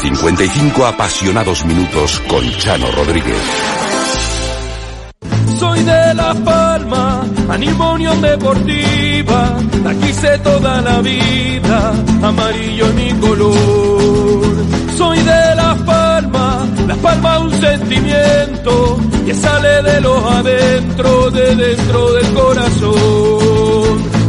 55 apasionados minutos con Chano Rodríguez. Soy de Las Palmas, animo Unión Deportiva, aquí sé toda la vida, amarillo mi color. Soy de Las Palmas, Las Palmas un sentimiento que sale de los adentro, de dentro del corazón.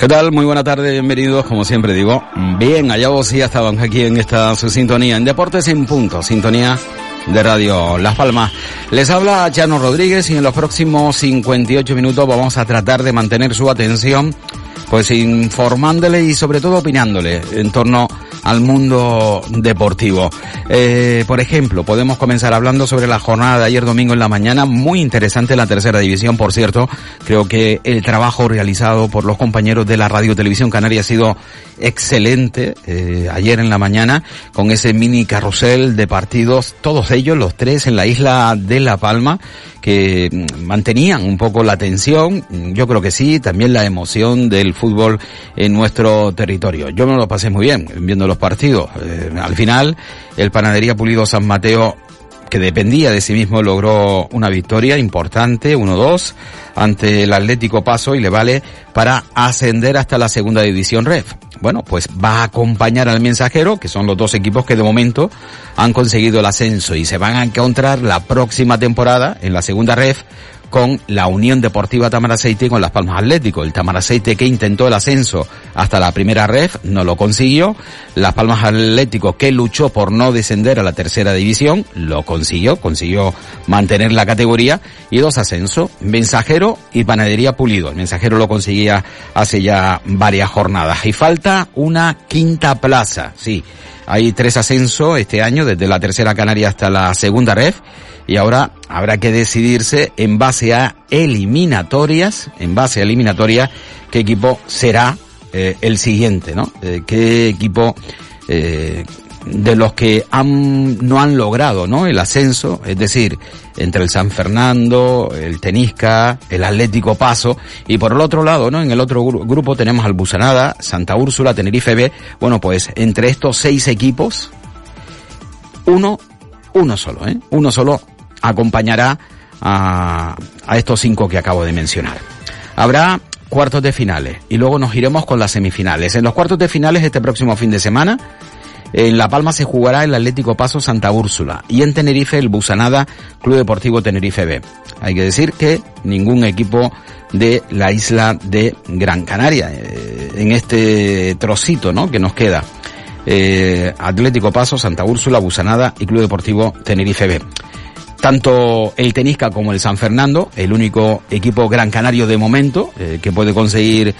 ¿Qué tal? Muy buena tarde, bienvenidos, como siempre digo. Bien, allá vos ya estaban aquí en esta su sintonía, en Deportes en Punto, sintonía de Radio Las Palmas. Les habla Chano Rodríguez y en los próximos 58 minutos vamos a tratar de mantener su atención, pues informándole y sobre todo opinándole en torno al mundo deportivo. Eh, por ejemplo, podemos comenzar hablando sobre la jornada de ayer domingo en la mañana, muy interesante la tercera división, por cierto. Creo que el trabajo realizado por los compañeros de la Radio Televisión Canaria ha sido excelente eh, ayer en la mañana con ese mini carrusel de partidos, todos ellos, los tres en la isla de La Palma, que mm, mantenían un poco la tensión, yo creo que sí, también la emoción del fútbol en nuestro territorio. Yo me lo pasé muy bien viendo los partidos. Eh, al final, el Panadería Pulido San Mateo que dependía de sí mismo, logró una victoria importante, 1-2, ante el Atlético Paso y le vale para ascender hasta la segunda división REF. Bueno, pues va a acompañar al mensajero, que son los dos equipos que de momento han conseguido el ascenso y se van a encontrar la próxima temporada en la segunda REF con la Unión Deportiva Tamaraceite y con Las Palmas Atlético. El Tamaraceite que intentó el ascenso hasta la primera ref no lo consiguió. Las Palmas Atlético que luchó por no descender a la tercera división lo consiguió, consiguió mantener la categoría y dos ascensos, Mensajero y Panadería Pulido. El Mensajero lo conseguía hace ya varias jornadas y falta una quinta plaza, sí. Hay tres ascensos este año, desde la tercera Canaria hasta la segunda ref y ahora habrá que decidirse en base a eliminatorias, en base a eliminatorias, qué equipo será eh, el siguiente, ¿no? Eh, qué equipo eh, de los que han, no han logrado, ¿no? El ascenso, es decir, entre el San Fernando, el Tenisca, el Atlético Paso, y por el otro lado, ¿no? En el otro gru grupo tenemos al Busanada, Santa Úrsula, Tenerife B. Bueno, pues entre estos seis equipos, uno, uno solo, ¿eh? Uno solo acompañará a, a estos cinco que acabo de mencionar. Habrá cuartos de finales y luego nos iremos con las semifinales. En los cuartos de finales este próximo fin de semana, en La Palma se jugará el Atlético Paso Santa Úrsula y en Tenerife el Busanada Club Deportivo Tenerife B. Hay que decir que ningún equipo de la isla de Gran Canaria eh, en este trocito, ¿no? Que nos queda. Eh, Atlético Paso, Santa Úrsula, Busanada y Club Deportivo Tenerife B. Tanto el Tenisca como el San Fernando, el único equipo gran canario de momento eh, que puede conseguir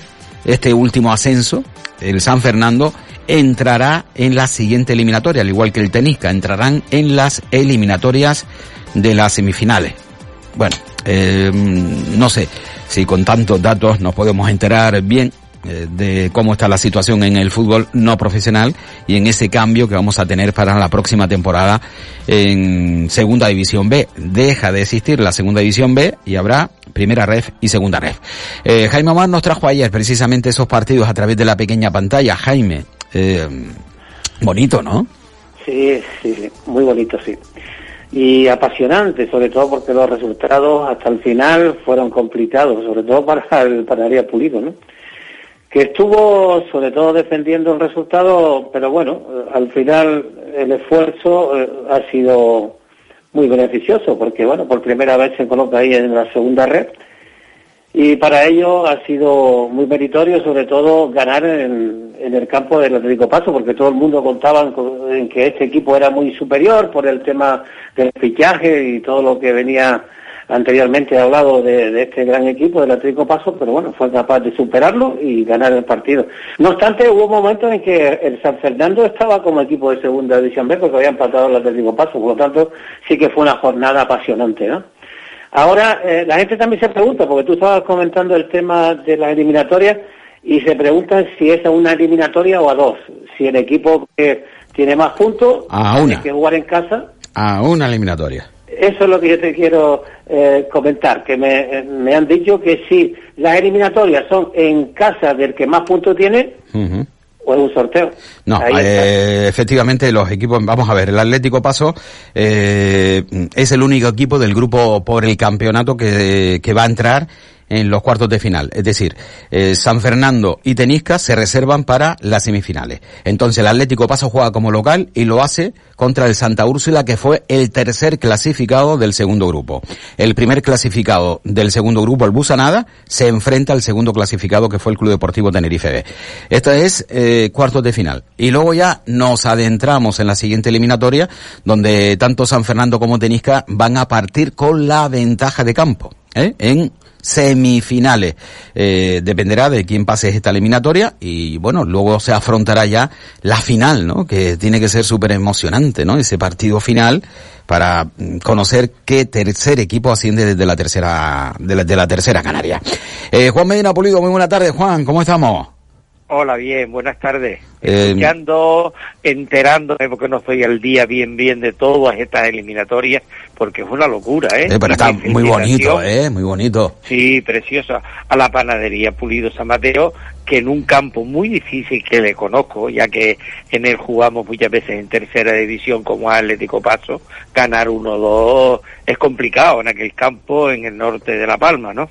este último ascenso, el San Fernando, entrará en la siguiente eliminatoria, al igual que el Tenisca, entrarán en las eliminatorias de las semifinales. Bueno, eh, no sé si con tantos datos nos podemos enterar bien eh, de cómo está la situación en el fútbol no profesional y en ese cambio que vamos a tener para la próxima temporada en Segunda División B. Deja de existir la Segunda División B y habrá Primera Ref y Segunda Ref. Eh, Jaime Omar nos trajo ayer precisamente esos partidos a través de la pequeña pantalla. Jaime, eh, bonito, ¿no? Sí, sí, muy bonito, sí y apasionante, sobre todo porque los resultados hasta el final fueron complicados, sobre todo para el Panadería Pulido, ¿no? Que estuvo sobre todo defendiendo el resultado, pero bueno, al final el esfuerzo eh, ha sido muy beneficioso, porque bueno, por primera vez se coloca ahí en la segunda red y para ello ha sido muy meritorio, sobre todo, ganar en, el campo del Atlético Paso, porque todo el mundo contaba en que este equipo era muy superior por el tema del fichaje y todo lo que venía anteriormente hablado de, este gran equipo del Atlético Paso, pero bueno, fue capaz de superarlo y ganar el partido. No obstante, hubo momentos en que el San Fernando estaba como equipo de segunda división B porque había empatado el Atlético Paso, por lo tanto sí que fue una jornada apasionante, ¿no? Ahora, eh, la gente también se pregunta, porque tú estabas comentando el tema de las eliminatorias, y se preguntan si es a una eliminatoria o a dos. Si el equipo que tiene más puntos tiene que jugar en casa. A una eliminatoria. Eso es lo que yo te quiero eh, comentar, que me, han dicho que si las eliminatorias son en casa del que más puntos tiene, o es un sorteo. No, eh, efectivamente los equipos, vamos a ver, el Atlético Paso eh, es el único equipo del grupo por el campeonato que, que va a entrar en los cuartos de final. Es decir, eh, San Fernando y Tenisca se reservan para las semifinales. Entonces el Atlético Paso juega como local y lo hace contra el Santa Úrsula, que fue el tercer clasificado del segundo grupo. El primer clasificado del segundo grupo, el Busanada, se enfrenta al segundo clasificado, que fue el Club Deportivo Tenerife B. Esta es eh, cuartos de final. Y luego ya nos adentramos en la siguiente eliminatoria, donde tanto San Fernando como Tenisca van a partir con la ventaja de campo. ¿eh? en semifinales. Eh, dependerá de quién pase esta eliminatoria y bueno, luego se afrontará ya la final, ¿no? Que tiene que ser súper emocionante, ¿no? Ese partido final para mm, conocer qué tercer equipo asciende desde la tercera, de la, de la tercera Canaria. Eh, Juan Medina Pulido, muy buena tarde, Juan, ¿cómo estamos? Hola, bien, buenas tardes. Eh, Escuchando, enterándome, porque no estoy al día bien, bien de todas estas eliminatorias, porque es una locura, ¿eh? eh pero está muy bonito, ¿eh? Muy bonito. Sí, preciosa. A la panadería Pulido San Mateo, que en un campo muy difícil que le conozco, ya que en él jugamos muchas veces en tercera división como Atlético Paso, ganar uno o dos es complicado en aquel campo en el norte de La Palma, ¿no?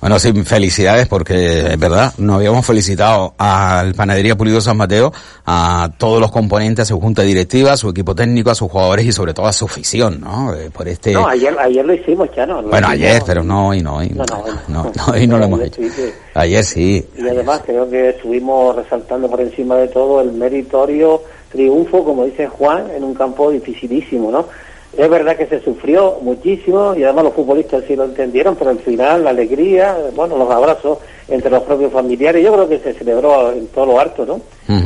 Bueno, sí, felicidades porque es verdad, nos habíamos felicitado al Panadería Pulido San Mateo, a todos los componentes, a su junta directiva, a su equipo técnico, a sus jugadores y sobre todo a su afición, ¿no? Eh, por este... No, ayer, ayer lo hicimos, ya no. Bueno, ayer, pero no hoy, no hoy. No, no, no, hoy no lo hemos hecho. Ayer sí. Y además creo que estuvimos resaltando por encima de todo el meritorio triunfo, como dice Juan, en un campo dificilísimo, ¿no? Es verdad que se sufrió muchísimo y además los futbolistas sí lo entendieron, pero al final la alegría, bueno, los abrazos entre los propios familiares, yo creo que se celebró en todo lo alto, ¿no?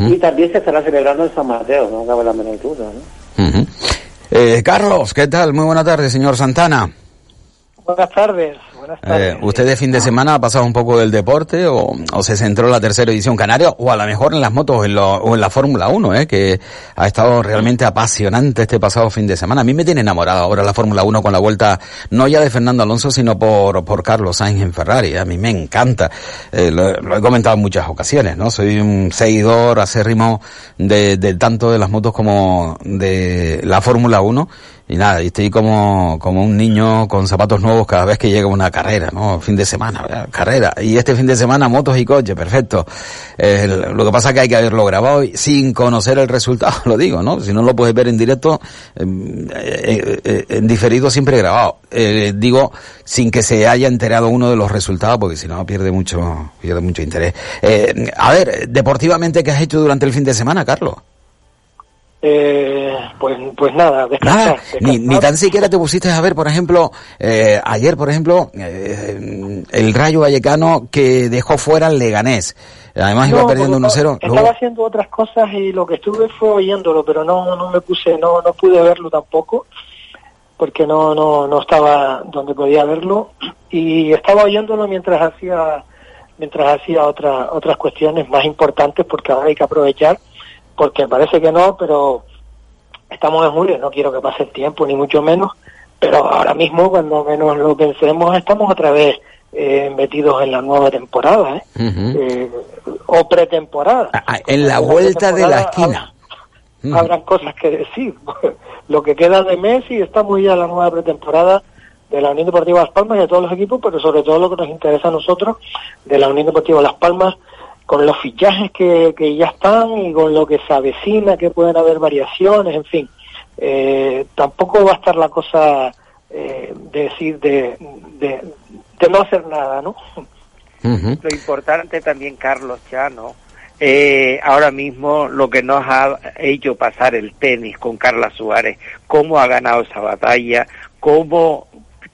Y también se estará celebrando en San Mateo, no cabe la menor duda, ¿no? eh, Carlos, ¿qué tal? Muy buena tarde, señor Santana. Buenas tardes. Eh, ¿Usted de fin de semana ha pasado un poco del deporte o, se centró en la tercera edición canaria o a lo mejor en las motos o en, o en la Fórmula 1, eh, que ha estado realmente apasionante este pasado fin de semana? A mí me tiene enamorado ahora la Fórmula 1 con la vuelta no ya de Fernando Alonso, sino por, por Carlos Sainz en Ferrari. A mí me encanta. Eh, lo, he comentado en muchas ocasiones, ¿no? Soy un seguidor acérrimo de, de tanto de las motos como de la Fórmula 1 y nada, y estoy como, como un niño con zapatos nuevos cada vez que llega una carrera, ¿no? Fin de semana, carrera. Y este fin de semana motos y coches, perfecto. lo que pasa es que hay que haberlo grabado sin conocer el resultado, lo digo, ¿no? Si no lo puedes ver en directo, em, eh, eh, en diferido siempre grabado. Eh, digo, sin que se haya enterado uno de los resultados, porque si no pierde mucho, pierde mucho interés. a ver, deportivamente, ¿qué has hecho durante el fin de semana, Carlos? Eh, pues, pues nada, descansar, Ni, ni, tan siquiera te pusiste a ver, por ejemplo, eh, ayer, por ejemplo, eh, el Rayo Vallecano que dejó fuera al Leganés. Además iba perdiendo 1-0. Estaba haciendo otras cosas y lo que estuve fue oyéndolo, pero no, no me puse, no, no pude verlo tampoco, porque no, no, no estaba donde podía verlo. Y estaba oyéndolo mientras hacía mientras hacía otras otras cuestiones más importantes porque ahora hay que aprovechar porque parece que no pero estamos en julio no quiero que pase el tiempo ni mucho menos pero ahora mismo cuando menos lo pensemos estamos otra vez eh, metidos en la nueva temporada ¿eh? eh o pretemporada. Ah, ah, en la vuelta de la esquina. habrán cosas que decir. Lo que queda de Messi estamos ya en la nueva pretemporada de la Unión Deportiva Las Palmas y de todos los equipos, pero sobre todo lo que nos interesa a nosotros de la Unión Deportiva Las Palmas, con los fichajes que, que ya están y con lo que se avecina, que pueden haber variaciones, en fin. Eh, tampoco va a estar la cosa eh, de decir de, de, no hacer nada, ¿no? Lo importante también, Carlos Chano, eh, ahora mismo lo que nos ha hecho pasar el tenis con Carla Suárez, cómo ha ganado esa batalla, cómo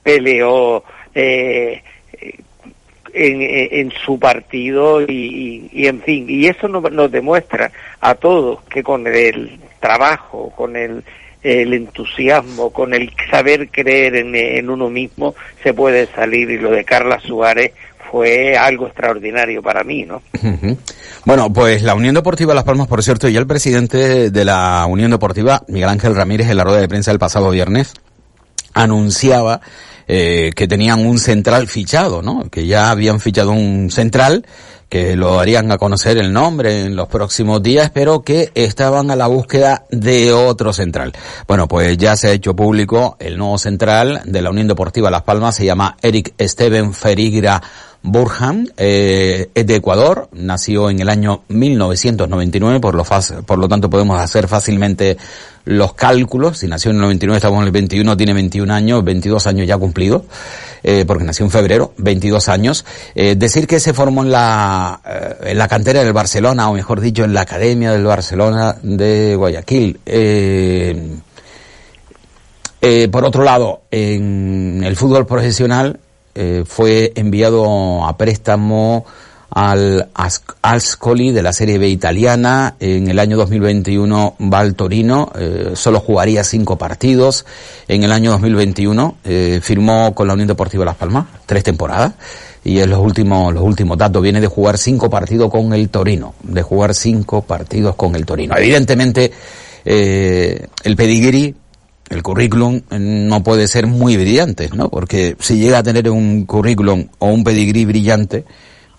peleó eh, en, su partido y, y, en fin, y eso nos, nos, demuestra a todos que con el trabajo, con el, entusiasmo, con el saber creer en, uno mismo, se puede salir. Y lo de Carla Suárez fue algo extraordinario para mí, ¿no? Bueno, pues la Unión Deportiva Las Palmas, por cierto, ya el presidente de la Unión Deportiva, Miguel Ángel Ramírez, en la rueda de prensa del pasado viernes, anunciaba eh, que tenían un central fichado, ¿no? Que ya habían fichado un central, que lo harían a conocer el nombre en los próximos días, pero que estaban a la búsqueda de otro central. Bueno, pues ya se ha hecho público el nuevo central de la Unión Deportiva Las Palmas, se llama Eric Steven Ferigra Burhan eh, es de Ecuador, nació en el año 1999, por lo, por lo tanto podemos hacer fácilmente los cálculos. Si nació en el 99, estamos en el 21, tiene 21 años, 22 años ya cumplidos, eh, porque nació en febrero, 22 años. Eh, decir que se formó en la, eh, en la cantera del Barcelona, o mejor dicho, en la Academia del Barcelona de Guayaquil. Eh, eh, por otro lado, en el fútbol profesional, eh, fue enviado a préstamo al Ascoli de la Serie B italiana. En el año 2021 va al Torino, eh, solo jugaría cinco partidos. En el año 2021 eh, firmó con la Unión Deportiva Las Palmas tres temporadas. Y en los últimos, los últimos datos viene de jugar cinco partidos con el Torino, de jugar cinco partidos con el Torino. Evidentemente, el pedigree el currículum no puede ser muy brillante, ¿no? Porque si llega a tener un currículum o un pedigrí brillante,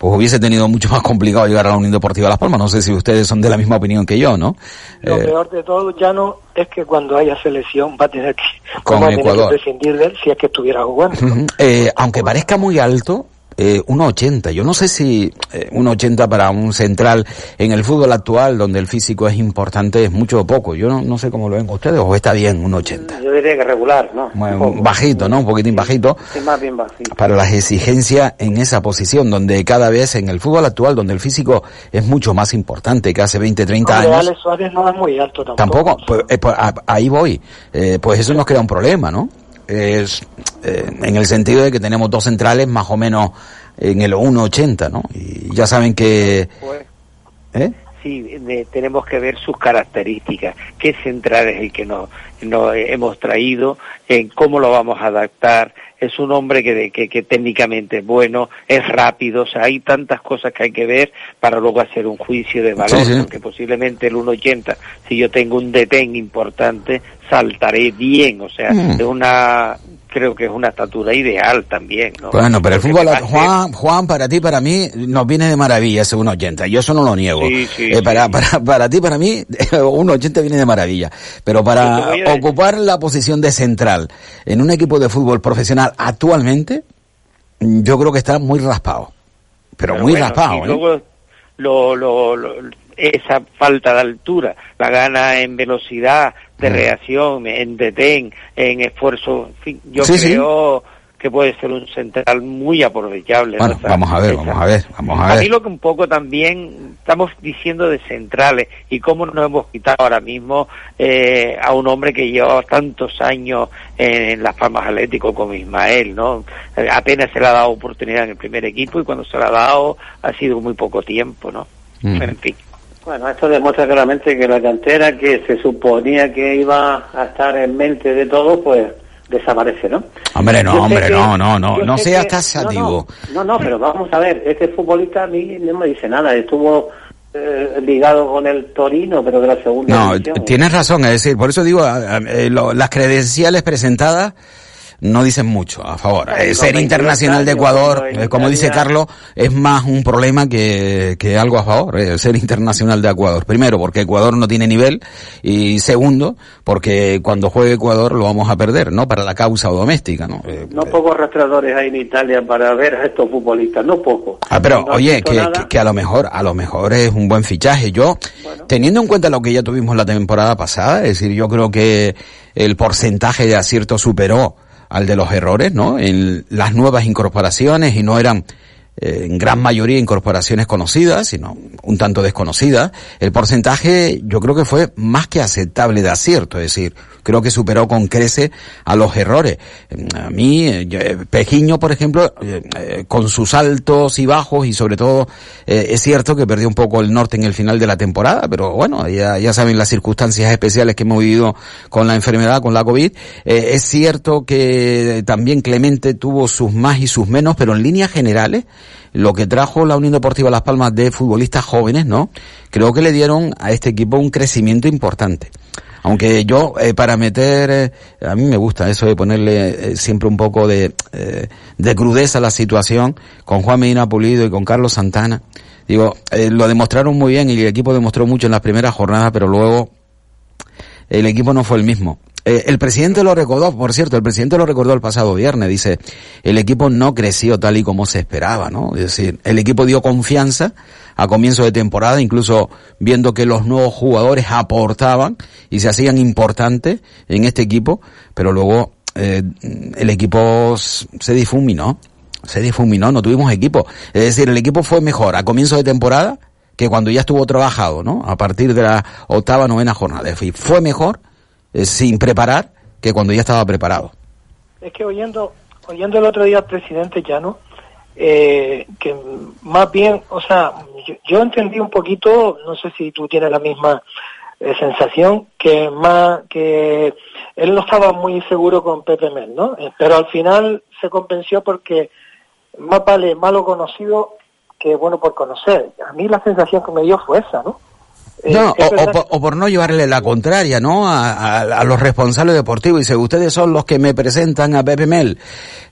pues hubiese tenido mucho más complicado llegar a la Unión Deportiva Las Palmas. No sé si ustedes son de la misma opinión que yo, ¿no? Lo eh, peor de todo, ya no es que cuando haya selección va a tener que, con Ecuador. prescindir de él si es que estuviera jugando. eh, aunque parezca muy alto, eh, 1,80. Yo no sé si eh, 1,80 para un central en el fútbol actual, donde el físico es importante, es mucho o poco. Yo no, no sé cómo lo ven ustedes, o está bien 1,80. Yo diría que regular, ¿no? bajito, ¿no? Un poquitín bajito. Sí, más bien bajito. Para las exigencias en esa posición, donde cada vez en el fútbol actual, donde el físico es mucho más importante que hace 20, 30 años. Alex Suárez no es muy alto tampoco. Tampoco, pues, eh, pues ahí voy. Eh, pues eso nos crea un problema, ¿no? Es eh, en el sentido de que tenemos dos centrales más o menos en el 1.80, ¿no? Y ya saben que... Pues, ¿eh? Sí, tenemos que ver sus características, qué central es el que nos, nos hemos traído, en cómo lo vamos a adaptar. Es un hombre que, que, que, técnicamente es bueno, es rápido, o sea, hay tantas cosas que hay que ver para luego hacer un juicio de valor, sí, sí. porque posiblemente el 1.80, si yo tengo un detén importante, saltaré bien, o sea, mm. es una creo que es una estatura ideal también. ¿no? Bueno, pero el fútbol, Juan, Juan, para ti, para mí, nos viene de maravilla ese 1.80. Yo eso no lo niego. Sí, sí, eh, para, sí. para, para ti, para mí, 1.80 viene de maravilla. Pero para ocupar la posición de central en un equipo de fútbol profesional actualmente, yo creo que está muy raspado. Pero, pero muy bueno, raspado. ¿eh? Luego lo, lo, lo, esa falta de altura la gana en velocidad, de reacción, en detén, en esfuerzo, en fin, yo sí, creo sí. que puede ser un central muy aprovechable. Bueno, ¿no? vamos a ver, vamos a ver, vamos a ver. A mí lo que un poco también estamos diciendo de centrales y cómo nos hemos quitado ahora mismo eh, a un hombre que lleva tantos años en, en las Palmas Atlético como Ismael, ¿no? Eh, apenas se le ha dado oportunidad en el primer equipo y cuando se le ha dado ha sido muy poco tiempo, ¿no? Mm. En fin. Bueno, esto demuestra claramente que la cantera que se suponía que iba a estar en mente de todos, pues desaparece, ¿no? Hombre, no, hombre, no, no, no, no seas taxativo. No, no, pero vamos a ver, este futbolista a mí no me dice nada, estuvo eh, ligado con el Torino, pero de la segunda No, tienes razón, es decir, por eso digo, eh, las credenciales presentadas no dicen mucho a favor. Eh, ser internacional de Ecuador, eh, como dice Carlos, es más un problema que, que algo a favor, eh, ser internacional de Ecuador. Primero, porque Ecuador no tiene nivel y segundo, porque cuando juegue Ecuador lo vamos a perder, ¿no? Para la causa doméstica, ¿no? no pocos rastreadores hay en Italia para ver a estos futbolistas, no pocos. Ah, pero oye, que, que, a lo mejor, a lo mejor es un buen fichaje. Yo, teniendo en cuenta lo que ya tuvimos la temporada pasada, es decir, yo creo que el porcentaje de acierto superó al de los errores, ¿no? En las nuevas incorporaciones y no eran eh, en gran mayoría incorporaciones conocidas, sino un tanto desconocidas, el porcentaje yo creo que fue más que aceptable de acierto, es decir, creo que superó con crece a los errores. A mí, eh, eh, Pejiño, por ejemplo, eh, con sus altos y bajos y sobre todo es cierto que perdió un poco el norte en el final de la temporada, pero bueno, ya, ya saben las circunstancias especiales que hemos vivido con la enfermedad, con la COVID. es cierto que también Clemente tuvo sus más y sus menos, pero en líneas generales, lo que trajo la Unión Deportiva Las Palmas de futbolistas jóvenes, ¿no? Creo que le dieron a este equipo un crecimiento importante. Aunque yo, eh, para meter, eh, a mí me gusta eso de ponerle eh, siempre un poco de, de crudeza a la situación con Juan Medina Pulido y con Carlos Santana. Digo, lo demostraron muy bien y el equipo demostró mucho en las primeras jornadas, pero luego el equipo no fue el mismo. El presidente lo recordó, por cierto, el presidente lo recordó el pasado viernes, dice, el equipo no creció tal y como se esperaba, ¿no? Es decir, el equipo dio confianza, a comienzo de temporada, incluso viendo que los nuevos jugadores aportaban y se hacían importantes en este equipo, pero luego eh, el equipo se difuminó, se difuminó, no tuvimos equipo. Es decir, el equipo fue mejor a comienzo de temporada que cuando ya estuvo trabajado, ¿no? A partir de la octava, novena jornada. Fue mejor eh, sin preparar que cuando ya estaba preparado. Es que oyendo, oyendo el otro día al presidente Llano, eh, que más bien, o sea, yo, entendí un poquito, no sé si tú tienes la misma eh, sensación, que más que él no estaba muy seguro con Pepe Mel, ¿no? Eh, pero al final se convenció porque más vale malo conocido que bueno por conocer. A mí la sensación que me dio fue esa, ¿no? Eh, no, o, por, no llevarle la contraria, ¿no? A, los responsables deportivos. Dice, ustedes son los que me presentan a Pepe Mel.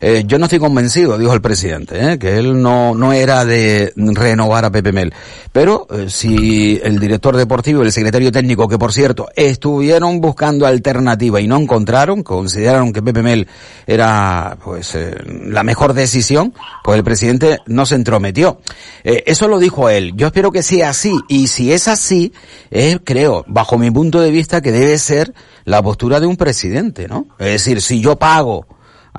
Eh, yo no estoy convencido, dijo el presidente, ¿eh? que él no, no era de renovar a Pepe Mel. Pero si el director deportivo y el secretario técnico, que por cierto, estuvieron buscando alternativa y no encontraron, consideraron que Pepe Mel era, pues, la mejor decisión, pues el presidente no se entrometió. eso lo dijo él. Yo espero que sea así. Y si es así, es, creo, bajo mi punto de vista, que debe ser la postura de un presidente, ¿no? Es decir, si yo pago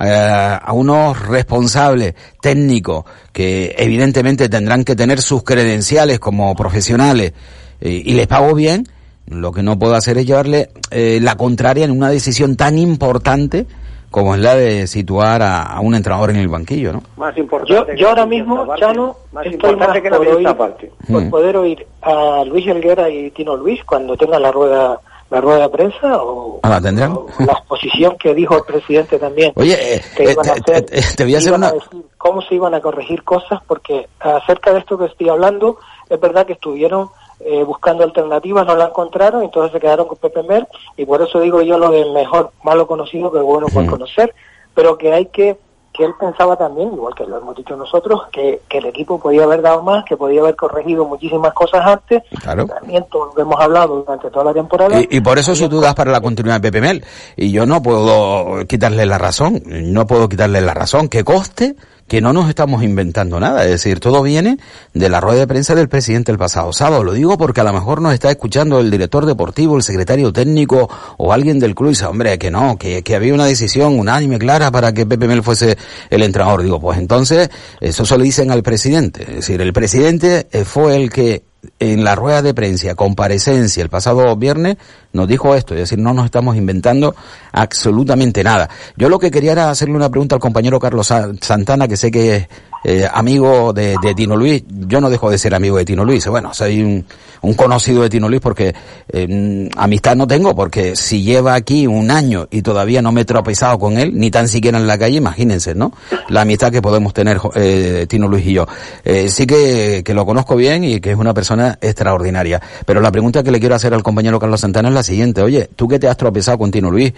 eh, a unos responsables técnicos que evidentemente tendrán que tener sus credenciales como profesionales eh, y les pago bien, lo que no puedo hacer es llevarle eh, la contraria en una decisión tan importante como es la de situar a, un entrenador en el banquillo, ¿no? Más importante. Yo, ahora mismo, Chano, más estoy más que por, oír, parte. por mm. poder oír a Luis Helguera y Tino Luis cuando tengan la rueda la rueda de prensa o, ¿Ah, la, tendrán? la exposición que dijo el presidente también. Oye, eh, que iban a hacer, te, voy a hacer una... cómo se iban a corregir cosas, porque acerca de esto que estoy hablando, es verdad que estuvieron eh, buscando alternativas, no la encontraron, entonces se quedaron con Pepe Mer, y por eso digo yo lo de mejor malo conocido que bueno por conocer, pero que hay que, que él pensaba también, igual que lo hemos dicho nosotros, que, que el equipo podía haber dado más, que podía haber corregido muchísimas cosas antes, también todo lo que hemos hablado durante toda la temporada. Y, por eso si dudas para la continuidad de Pepe Mel, y yo no puedo quitarle la razón, no puedo quitarle la razón, que coste que no nos estamos inventando nada, es decir, todo viene de la rueda de prensa del presidente el pasado sábado. Lo digo porque a lo mejor nos está escuchando el director deportivo, el secretario técnico o alguien del club y dice, hombre, que no, que, que había una decisión unánime, clara para que Pepe Mel fuese el entrenador. Digo, pues entonces, eso se lo dicen al presidente. Es decir, el presidente eh, fue el que en la rueda de prensa, comparecencia el pasado viernes, nos dijo esto, es decir, no nos estamos inventando absolutamente nada. Yo lo que quería era hacerle una pregunta al compañero Carlos Santana, que sé que eh, amigo de, de, Tino Luis. Yo no dejo de ser amigo de Tino Luis. Bueno, soy un, un conocido de Tino Luis porque eh, amistad no tengo, porque si lleva aquí un año y todavía no me he tropezado con él, ni tan siquiera en la calle, imagínense, ¿no? La amistad que podemos tener eh, Tino Luis y yo. Eh, sí que, que lo conozco bien y que es una persona extraordinaria. Pero la pregunta que le quiero hacer al compañero Carlos Santana es la siguiente. Oye, tú que te has tropezado con Tino Luis,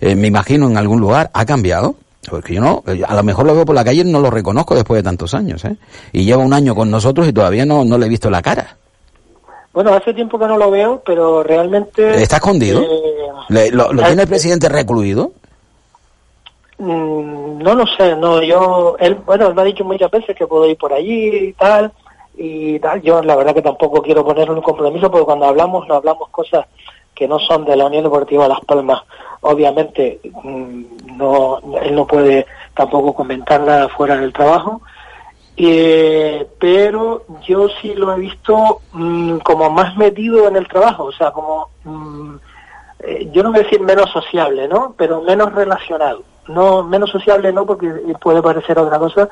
eh, me imagino en algún lugar, ¿ha cambiado? Porque yo no, a lo mejor lo veo por la calle y no lo reconozco después de tantos años, ¿eh? Y lleva un año con nosotros y todavía no, no le he visto la cara. Bueno, hace tiempo que no lo veo, pero realmente... ¿Está escondido? Eh, ¿Le, ¿Lo, lo tiene el presidente recluido? Mm, no lo sé, no, yo, él, bueno, él me ha dicho muchas veces que puedo ir por allí y tal, y tal, yo la verdad que tampoco quiero poner un compromiso porque cuando hablamos, no hablamos cosas que no son de la Unión Deportiva Las Palmas. Obviamente, mm, no, él no puede tampoco comentar nada fuera del trabajo, eh, pero yo sí lo he visto mmm, como más metido en el trabajo, o sea, como, mmm, eh, yo no voy a decir menos sociable, ¿no? Pero menos relacionado. No, menos sociable no, porque puede parecer otra cosa,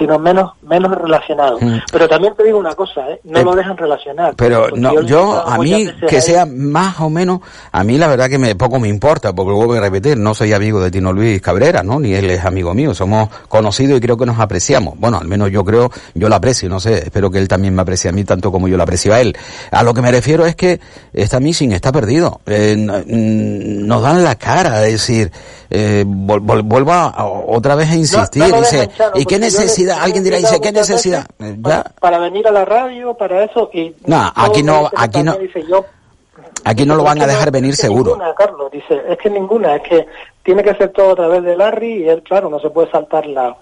sino menos menos relacionado. Mm. Pero también te digo una cosa, ¿eh? no eh, lo dejan relacionar. Pero no, yo, yo a mí que ahí. sea más o menos, a mí la verdad que me poco me importa, porque vuelvo a repetir, no soy amigo de Tino Luis Cabrera, ¿no? Ni él es amigo mío, somos conocidos y creo que nos apreciamos. Bueno, al menos yo creo, yo lo aprecio, no sé, espero que él también me aprecie a mí tanto como yo lo aprecio a él. A lo que me refiero es que esta missing está perdido. Eh, nos dan la cara, es decir, eh, vuelvo a, otra vez a insistir, no, no dice, ¿y qué necesidad? Alguien dirá, dice, ¿qué necesidad? Para, para, venir a la radio, para eso. Y no, aquí no, aquí no. Dice, yo, Aquí no lo van a dejar venir es seguro. Ninguna, Carlos, dice, es que ninguna, es que tiene que ser todo a través de Larry y él, claro, no se puede saltar la,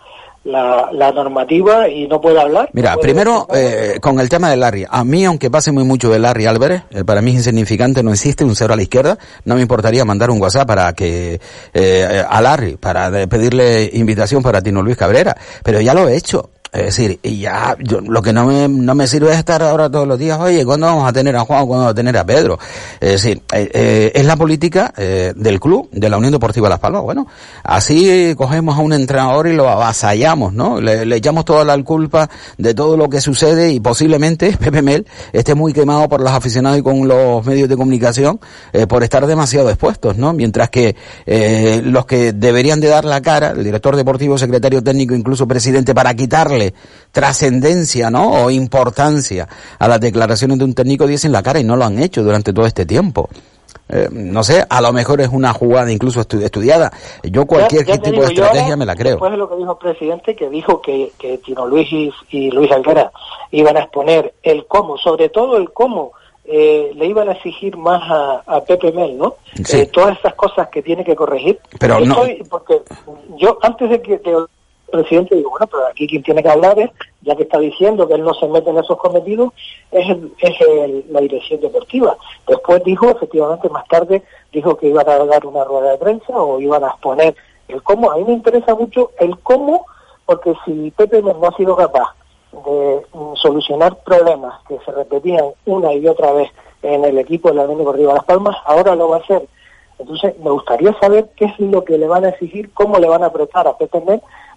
la, la, normativa y no puede hablar. Mira, no puede primero eh, con el tema de Larry. A mí, aunque pase muy mucho de Larry Álvarez, eh, para mí es insignificante, no existe un cero a la izquierda. No me importaría mandar un WhatsApp para que eh, a Larry, para pedirle invitación para Tino Luis Cabrera, pero ya lo he hecho. Es decir, y ya, yo, lo que no me, no me sirve es estar ahora todos los días, oye, ¿cuándo vamos a tener a Juan o cuándo vamos a tener a Pedro? Es decir, eh, eh, es la política eh, del club, de la Unión Deportiva Las Palmas. Bueno, así cogemos a un entrenador y lo avasallamos, ¿no? Le, le, echamos toda la culpa de todo lo que sucede y posiblemente Pepe Mel esté muy quemado por los aficionados y con los medios de comunicación eh, por estar demasiado expuestos, ¿no? Mientras que eh, los que deberían de dar la cara, el director deportivo, secretario técnico, incluso presidente, para quitarle trascendencia, ¿no? O importancia a las declaraciones de un técnico dicen la cara y no lo han hecho durante todo este tiempo. Eh, no sé, a lo mejor es una jugada incluso estu estudiada. Yo cualquier ya, ya tipo de estrategia me la creo. Después de lo que dijo el presidente, que dijo que, que Tino Luis y, y Luis Alcara iban a exponer el cómo, sobre todo el cómo eh, le iban a exigir más a, a Pepe Mel, ¿no? Sí. Eh, todas esas cosas que tiene que corregir. Pero yo no. Soy, porque yo antes de que de, presidente digo, bueno, pero aquí quien tiene que hablar es, ya que está diciendo que él no se mete en esos cometidos, es, el, es el, la dirección deportiva. Después dijo, efectivamente, más tarde, dijo que iban a dar una rueda de prensa o iban a exponer el cómo. A mí me interesa mucho el cómo, porque si Pepe no ha sido capaz de mm, solucionar problemas que se repetían una y otra vez en el equipo de la Unión Deportiva Las Palmas, ahora lo va a hacer. Entonces, me gustaría saber qué es lo que le van a exigir, cómo le van a apretar a Pepe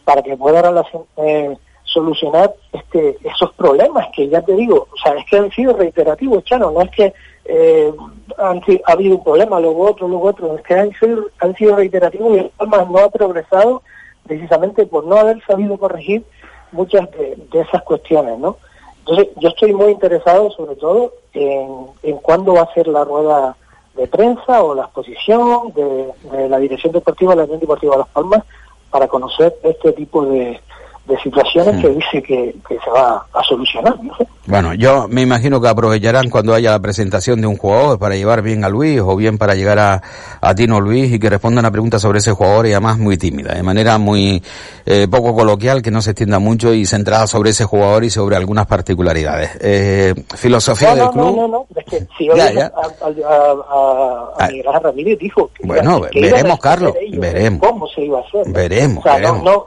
para que pueda relacion, eh, solucionar este, esos problemas que ya te digo, o sea, es que han sido reiterativos, Chano, no es que eh, han, ha habido un problema, luego otro, luego otro, es que han sido, han sido reiterativos y el Palmas no ha progresado precisamente por no haber sabido corregir muchas de, de esas cuestiones, ¿no? Entonces, yo estoy muy interesado sobre todo en, en cuándo va a ser la rueda de prensa o la exposición de, de la Dirección Deportiva de la Unión Deportiva de Las Palmas para conocer este tipo de, de situaciones sí. que dice que, que, se va a solucionar. ¿no? Bueno, yo me imagino que aprovecharán cuando haya la presentación de un jugador para llevar bien a Luis o bien para llegar a, a Tino Luis y que respondan a preguntas sobre ese jugador y además muy tímida, de manera muy eh, poco coloquial, que no se extienda mucho y centrada sobre ese jugador y sobre algunas particularidades. Eh, filosofía no, del no, club. No, no, no, es que si ya, ya. a, a, a, a Miguel Ramírez dijo que bueno, que veremos, Carlos, veremos. ¿Cómo se iba a hacer? Veremos, o sea, veremos.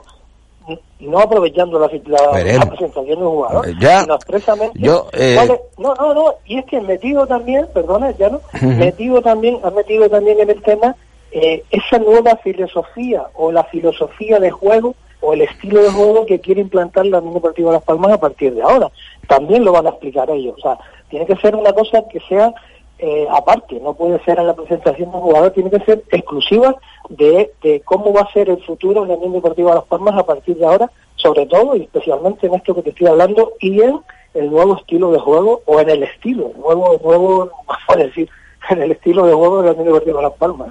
No, aprovechando la, la, la presentación de un jugador, ya, sino expresamente. Yo, eh. No, no, no, y es que metido también, perdona, ya no, uh -huh. metido también, ha metido también en el tema eh, esa nueva filosofía o la filosofía de juego o el estilo de juego que quiere implantar la Unión Deportiva Las Palmas a partir de ahora. También lo van a explicar ellos. O sea, tiene que ser una cosa que sea eh, aparte, no puede ser en la presentación de un jugador, tiene que ser exclusiva de, de cómo va a ser el futuro de la Unión Deportiva Las Palmas a partir de ahora, sobre todo y especialmente en esto que te estoy hablando y en el nuevo estilo de juego o en el estilo, nuevo, nuevo, a decir, en el estilo de juego de la Unión Deportiva Las Palmas.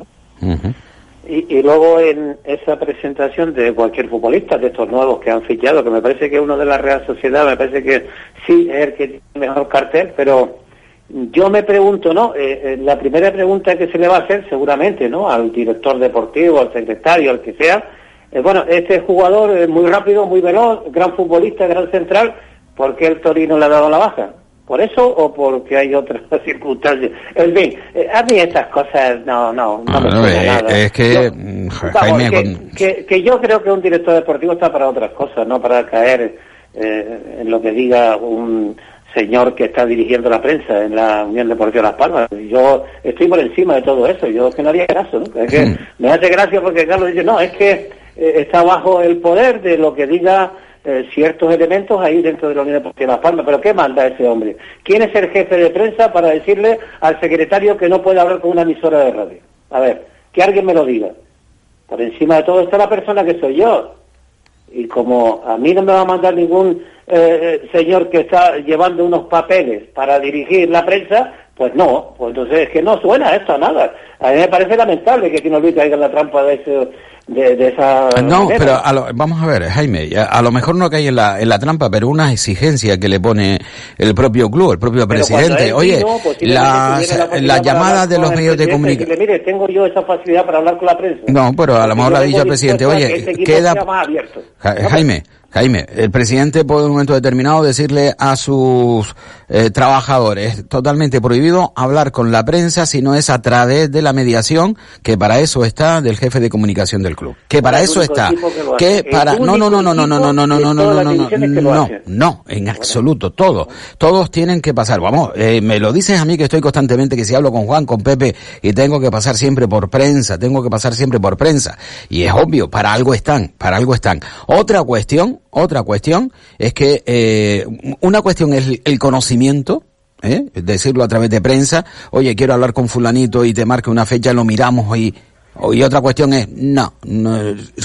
Y, y, luego en esa presentación de cualquier futbolista, de estos nuevos que han fichado, que me parece que uno de la Real Sociedad, me parece que sí es el que tiene mejor cartel, pero yo me pregunto, ¿no? Eh, eh, la primera pregunta que se le va a hacer seguramente, ¿no? Al director deportivo, al secretario, al que sea, eh, bueno, este jugador es muy rápido, muy veloz, gran futbolista, gran central, ¿por qué el Torino le ha dado la baja? ¿Por eso o porque hay otras circunstancias? En fin, eh, a mí estas cosas no, no, no, me eh, nada. Es que, Yo- Jaime, vamos, que, con- que- que yo creo que un director deportivo está para otras cosas, no para caer eh, en lo que diga un señor que está dirigiendo la prensa en la Unión Deportiva Las Palmas. Yo estoy por encima de todo eso, yo es que no haría caso, ¿no? Es que Mm. me hace gracia porque Carlos dice, no, es que eh, está bajo el poder de lo que diga eh, ciertos elementos ahí dentro de la Unión Deportiva Las Palmas. Pero ¿qué manda ese hombre? ¿Quién es el jefe de prensa para decirle al secretario que no puede hablar con una emisora de radio? A ver, que alguien me lo diga. Por encima de todo está la persona que soy yo. Y como a mí no me va a mandar ningún eh, señor que está llevando unos papeles para dirigir la prensa, pues no, pues entonces es que no suena esto a nada. A mí me parece lamentable que Tino Luis caiga en la trampa de, ese, de, de esa No, manera. pero a lo- vamos a ver, Jaime, a, a lo mejor no cae en la, en la trampa, pero una exigencia que le pone el propio club, el propio Pero presidente. Oye, las, la para llamadas de los medios de comunicación. mire, tengo yo esa facilidad para hablar con la prensa. No, pero a lo mejor le ha dicho al presidente, oye, que este queda... más abierto. Ja- Jaime, Jaime, el presidente puede en un momento determinado decirle a sus eh, trabajadores totalmente prohibido hablar con la prensa si no es a través de la mediación que para eso está del jefe de comunicación del club. Que para eso está. que para no no no no no no no no no no no no no no no en absoluto todo todos tienen que pasar. Vamos eh, me lo dices a mí que estoy constantemente que si hablo con Juan con Pepe y tengo que pasar siempre por prensa tengo que pasar siempre por prensa. Y es obvio para algo están para algo están. Otra cuestión otra cuestión es que eh, una cuestión es el conocimiento ¿eh? decirlo a través de prensa oye quiero hablar con fulanito y te marque una fecha lo miramos y y otra cuestión es, no, no,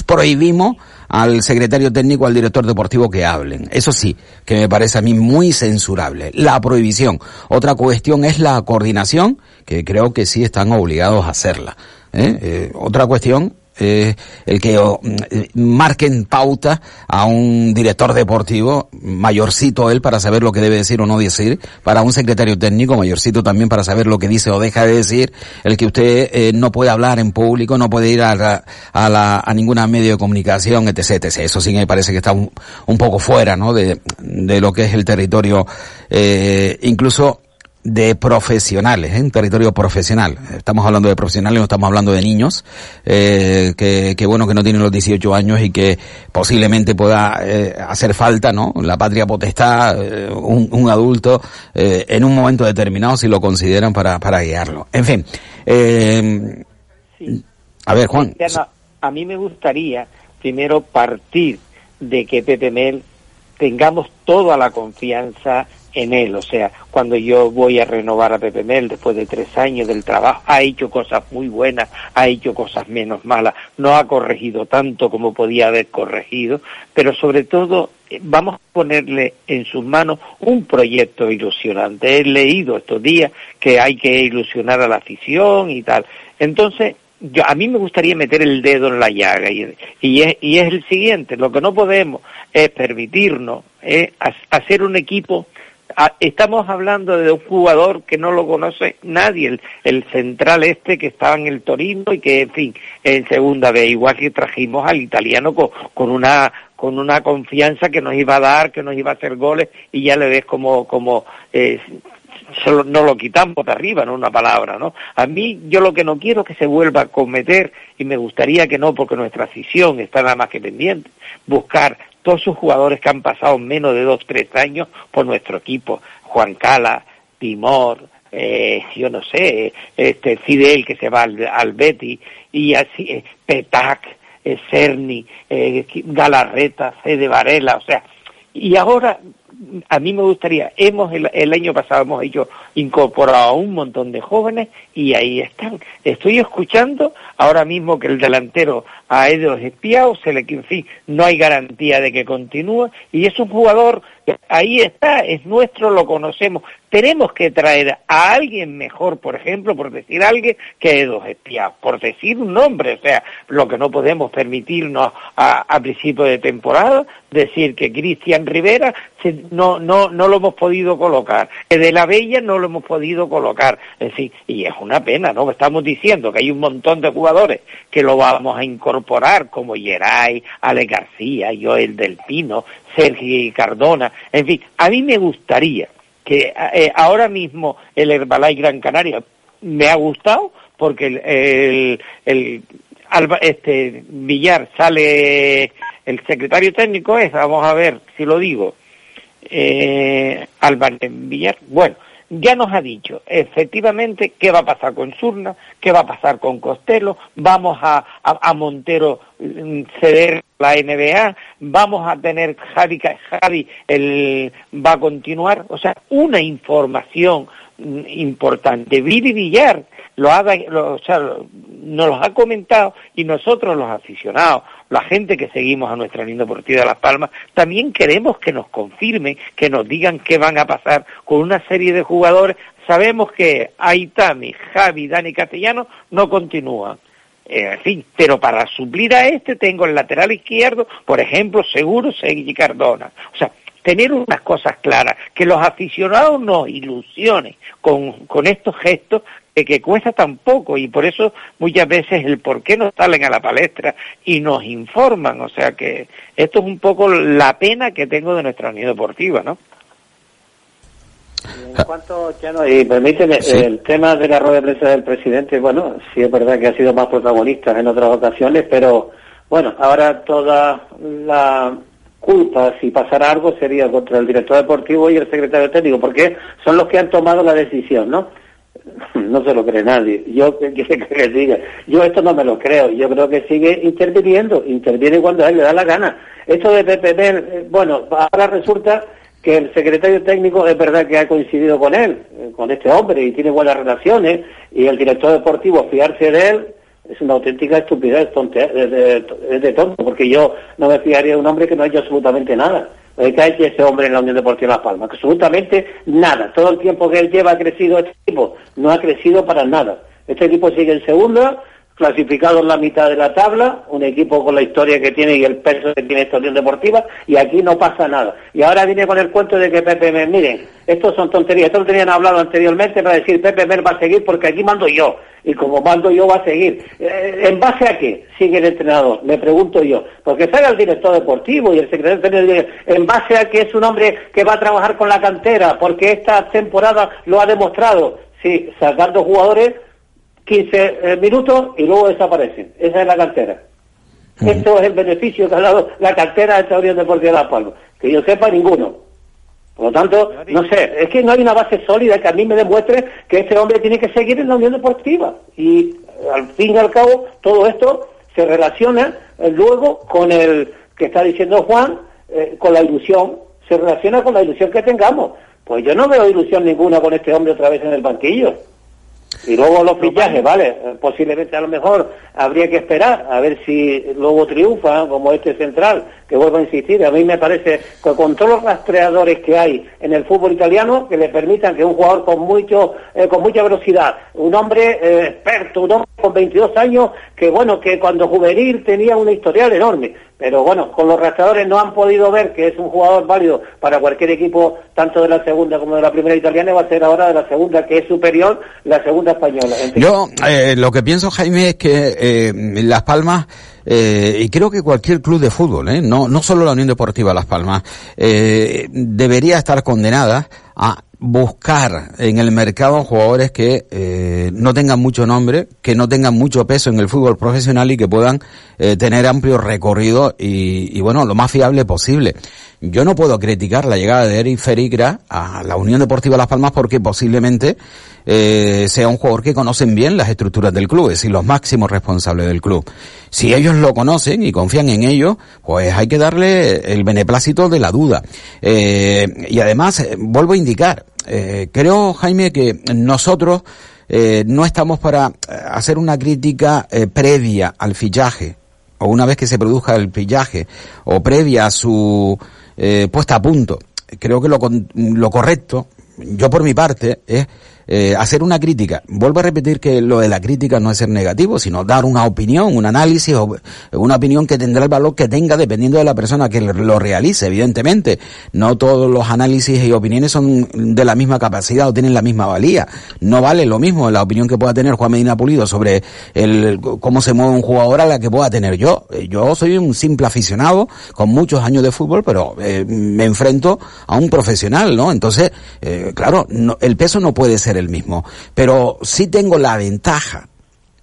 prohibimos al secretario técnico, al director deportivo que hablen. Eso sí, que me parece a mí muy censurable. La prohibición. Otra cuestión es la coordinación, que creo que sí están obligados a hacerla. ¿eh? Eh, otra cuestión eh, el que mm, marquen pauta a un director deportivo, mayorcito él para saber lo que debe decir o no decir, para un secretario técnico, mayorcito también para saber lo que dice o deja de decir, el que usted eh, no puede hablar en público, no puede ir a, la- a, la, a ninguna medio de comunicación, etc, etc. Eso sí me parece que está un, un poco fuera, ¿no? De, de lo que es el territorio, eh, incluso de profesionales, ¿eh? un territorio profesional. Estamos hablando de profesionales, no estamos hablando de niños, eh, que, que bueno que no tienen los 18 años y que posiblemente pueda eh, hacer falta, ¿no? La patria potestad, eh, un, un adulto eh, en un momento determinado si lo consideran para, para guiarlo. En fin, eh, a ver Juan, a mí me gustaría primero partir de que Pepe Mel tengamos toda la confianza en él. O sea, cuando yo voy a renovar a Pepe Mel después de tres años del trabajo, ha hecho cosas muy buenas, ha hecho cosas menos malas, no ha corregido tanto como podía haber corregido, pero sobre todo eh, vamos a ponerle en sus manos un proyecto ilusionante. He leído estos días que hay que ilusionar a la afición y tal. Entonces, yo, a mí me gustaría meter el dedo en la llaga y, y, es, y es el siguiente, lo que no podemos es permitirnos eh, ha- hacer un equipo, estamos hablando de un jugador que no lo conoce nadie, el, el central este que estaba en el Torino y que, en fin, en segunda vez, igual que trajimos al italiano con, con una con una confianza que nos iba a dar, que nos iba a hacer goles y ya le ves como, como eh, se lo- no lo quitamos de arriba, no una palabra, ¿no? A mí yo lo que no quiero es que se vuelva a cometer, y me gustaría que no, porque nuestra afición está nada más que pendiente, buscar todos esos jugadores que han pasado menos de dos, tres años por nuestro equipo, Juan Cala, Timor, eh, yo no sé, este Fidel que se va al, al Betty, y así, eh, Petac, Cerny, Galarreta, Fede Varela, o sea, y ahora a mí me gustaría, hemos el, año pasado hemos hecho incorporado a un montón de jóvenes y ahí están. Estoy escuchando ahora mismo que el delantero ha ido espiado, se le, en fin, no hay garantía de que continúe y es un jugador ahí está, es nuestro, lo conocemos. Tenemos que traer a alguien mejor, por ejemplo, por decir alguien, que dos espiados, por decir un nombre, o sea, lo que no podemos permitirnos a, principio de temporada, decir que Cristian Rivera no, no, no lo hemos podido colocar, que de la Bella no lo hemos podido colocar, es decir, y es una pena, ¿no? Estamos diciendo que hay un montón de jugadores que lo vamos a incorporar, como Geray, Ale García, Joel Del Pino, Sergio Cardona, en fin, a mí me gustaría que eh, ahora mismo el Herbalife Gran Canaria me ha gustado porque el, el, este Villar sale el secretario técnico es vamos a ver si lo digo eh, Villar. Bueno ya nos ha dicho efectivamente qué va a pasar con Surna, qué va a pasar con Costello, vamos a, a, Montero mm, ceder la NBA, vamos a tener Javi, Javi el, va a continuar, o sea, una información mm, importante. Vivi Villar lo ha, o sea, nos los ha comentado y nosotros los aficionados, la gente que seguimos a nuestra linda deportiva de Las Palmas, también queremos que nos confirmen, que nos digan qué van a pasar con una serie de jugadores. Sabemos que Aitami, Javi, Dani Castellano no continúan. Eh, en fin, pero para suplir a este tengo el lateral izquierdo, por ejemplo, seguro Sergi Cardona. O sea, tener unas cosas claras, que los aficionados nos ilusionen con, con estos gestos que cuesta tan poco y por eso muchas veces el por qué no salen a la palestra y nos informan, o sea que esto es un poco la pena que tengo de nuestra unidad deportiva, ¿no? En cuanto, Chano, y permíteme, el tema de la rueda de prensa del presidente, bueno, sí es verdad que ha sido más protagonista en otras ocasiones, pero bueno, ahora toda la culpa, si pasara algo, sería contra el director deportivo y el secretario técnico, porque son los que han tomado la decisión, ¿no? no se lo cree nadie. Yo que diga, yo esto no me lo creo. Yo creo que sigue interviniendo, interviene cuando a él le da la gana. Esto de PPP, eh, bueno, ahora resulta que el secretario técnico es verdad que ha coincidido con él, eh, con este hombre, y tiene buenas relaciones, y el director deportivo fiarse de él es una auténtica estupidez, es de tonto, porque yo no me fiaría de un hombre que no ha hecho absolutamente nada. ¿Qué ha hecho ese hombre en la Unión Deportiva Las Palmas? Absolutamente nada. Todo el tiempo que él lleva ha crecido este equipo. No ha crecido para nada. Este equipo sigue en segunda, clasificado en la mitad de la tabla, un equipo con la historia que tiene y el peso que tiene esta Unión Deportiva, y aquí no pasa nada. Y ahora viene con el cuento de que Pepe Mer, miren, estos son tonterías, esto lo tenían hablado anteriormente para decir Pepe Mer va a seguir porque aquí mando yo, y como mando yo va a seguir. Eh, ¿En base a qué sigue el entrenador? Me pregunto yo. Porque salga el director deportivo y el secretario técnico, en base a que es un hombre que va a trabajar con la cantera, porque esta temporada lo ha demostrado. Sí, sacando jugadores 15 eh, minutos y luego desaparecen. Esa es la cartera. Esto es el beneficio que ha dado la cartera de esta Unión Deportiva de La Palma. Que yo sepa, ninguno. Por lo tanto, no sé, es que no hay una base sólida que a mí me demuestre que este hombre tiene que seguir en la Unión Deportiva. Y al fin y al cabo, todo esto se relaciona eh, luego con el que está diciendo Juan, eh, con la ilusión, se relaciona con la ilusión que tengamos. Pues yo no veo ilusión ninguna con este hombre otra vez en el banquillo. Y luego los fichajes, vale, posiblemente a lo mejor habría que esperar a ver si luego triunfa, como este central, que vuelvo a insistir, a mí me parece que con todos los rastreadores que hay en el fútbol italiano, que le permitan que un jugador con mucho eh, con mucha velocidad, un hombre eh, experto, un hombre con 22 años, que bueno, que cuando juvenil tenía una historial enorme, pero bueno, con los rastreadores no han podido ver que es un jugador válido para cualquier equipo, tanto de la segunda como de la primera italiana, va a ser ahora de la segunda, que es superior, la segunda española. Yo eh, lo que pienso, Jaime, es que eh, Las Palmas, eh, y creo que cualquier club de fútbol, eh, no, no solo la Unión Deportiva Las Palmas, debería estar condenada a buscar en el mercado jugadores que eh, no tengan mucho nombre, que no tengan mucho peso en el fútbol profesional y que puedan eh, tener amplio recorrido y, y, bueno, lo más fiable posible. Yo no puedo criticar la llegada de Eric Ferigra a la Unión Deportiva Las Palmas porque posiblemente eh, sea un jugador que conocen bien las estructuras del club, es decir, los máximos responsables del club. si ellos lo conocen y confían en ello, pues hay que darle el beneplácito de la duda. Eh, y además, eh, vuelvo a indicar, eh, creo, Jaime, que nosotros eh, no estamos para eh, hacer una crítica eh, previa al fichaje, o una vez que se produzca el fichaje, o previa a su eh, puesta a punto. Creo que lo, lo correcto, yo por mi parte, es eh, hacer una crítica. Vuelvo a repetir que lo de la crítica no es ser negativo, sino dar una opinión, un análisis, o una opinión que tendrá el valor que tenga dependiendo de la persona que lo realice, evidentemente. No todos los análisis y opiniones son de la misma capacidad o tienen la misma valía. No vale lo mismo la opinión que pueda tener Juan Medina Pulido sobre el cómo se mueve un jugador a la que pueda tener yo. Eh, Yo soy un simple aficionado con muchos años de fútbol, pero eh, me enfrento a un profesional, ¿no? Entonces, eh, claro, no- el peso no puede ser el mismo, pero sí tengo la ventaja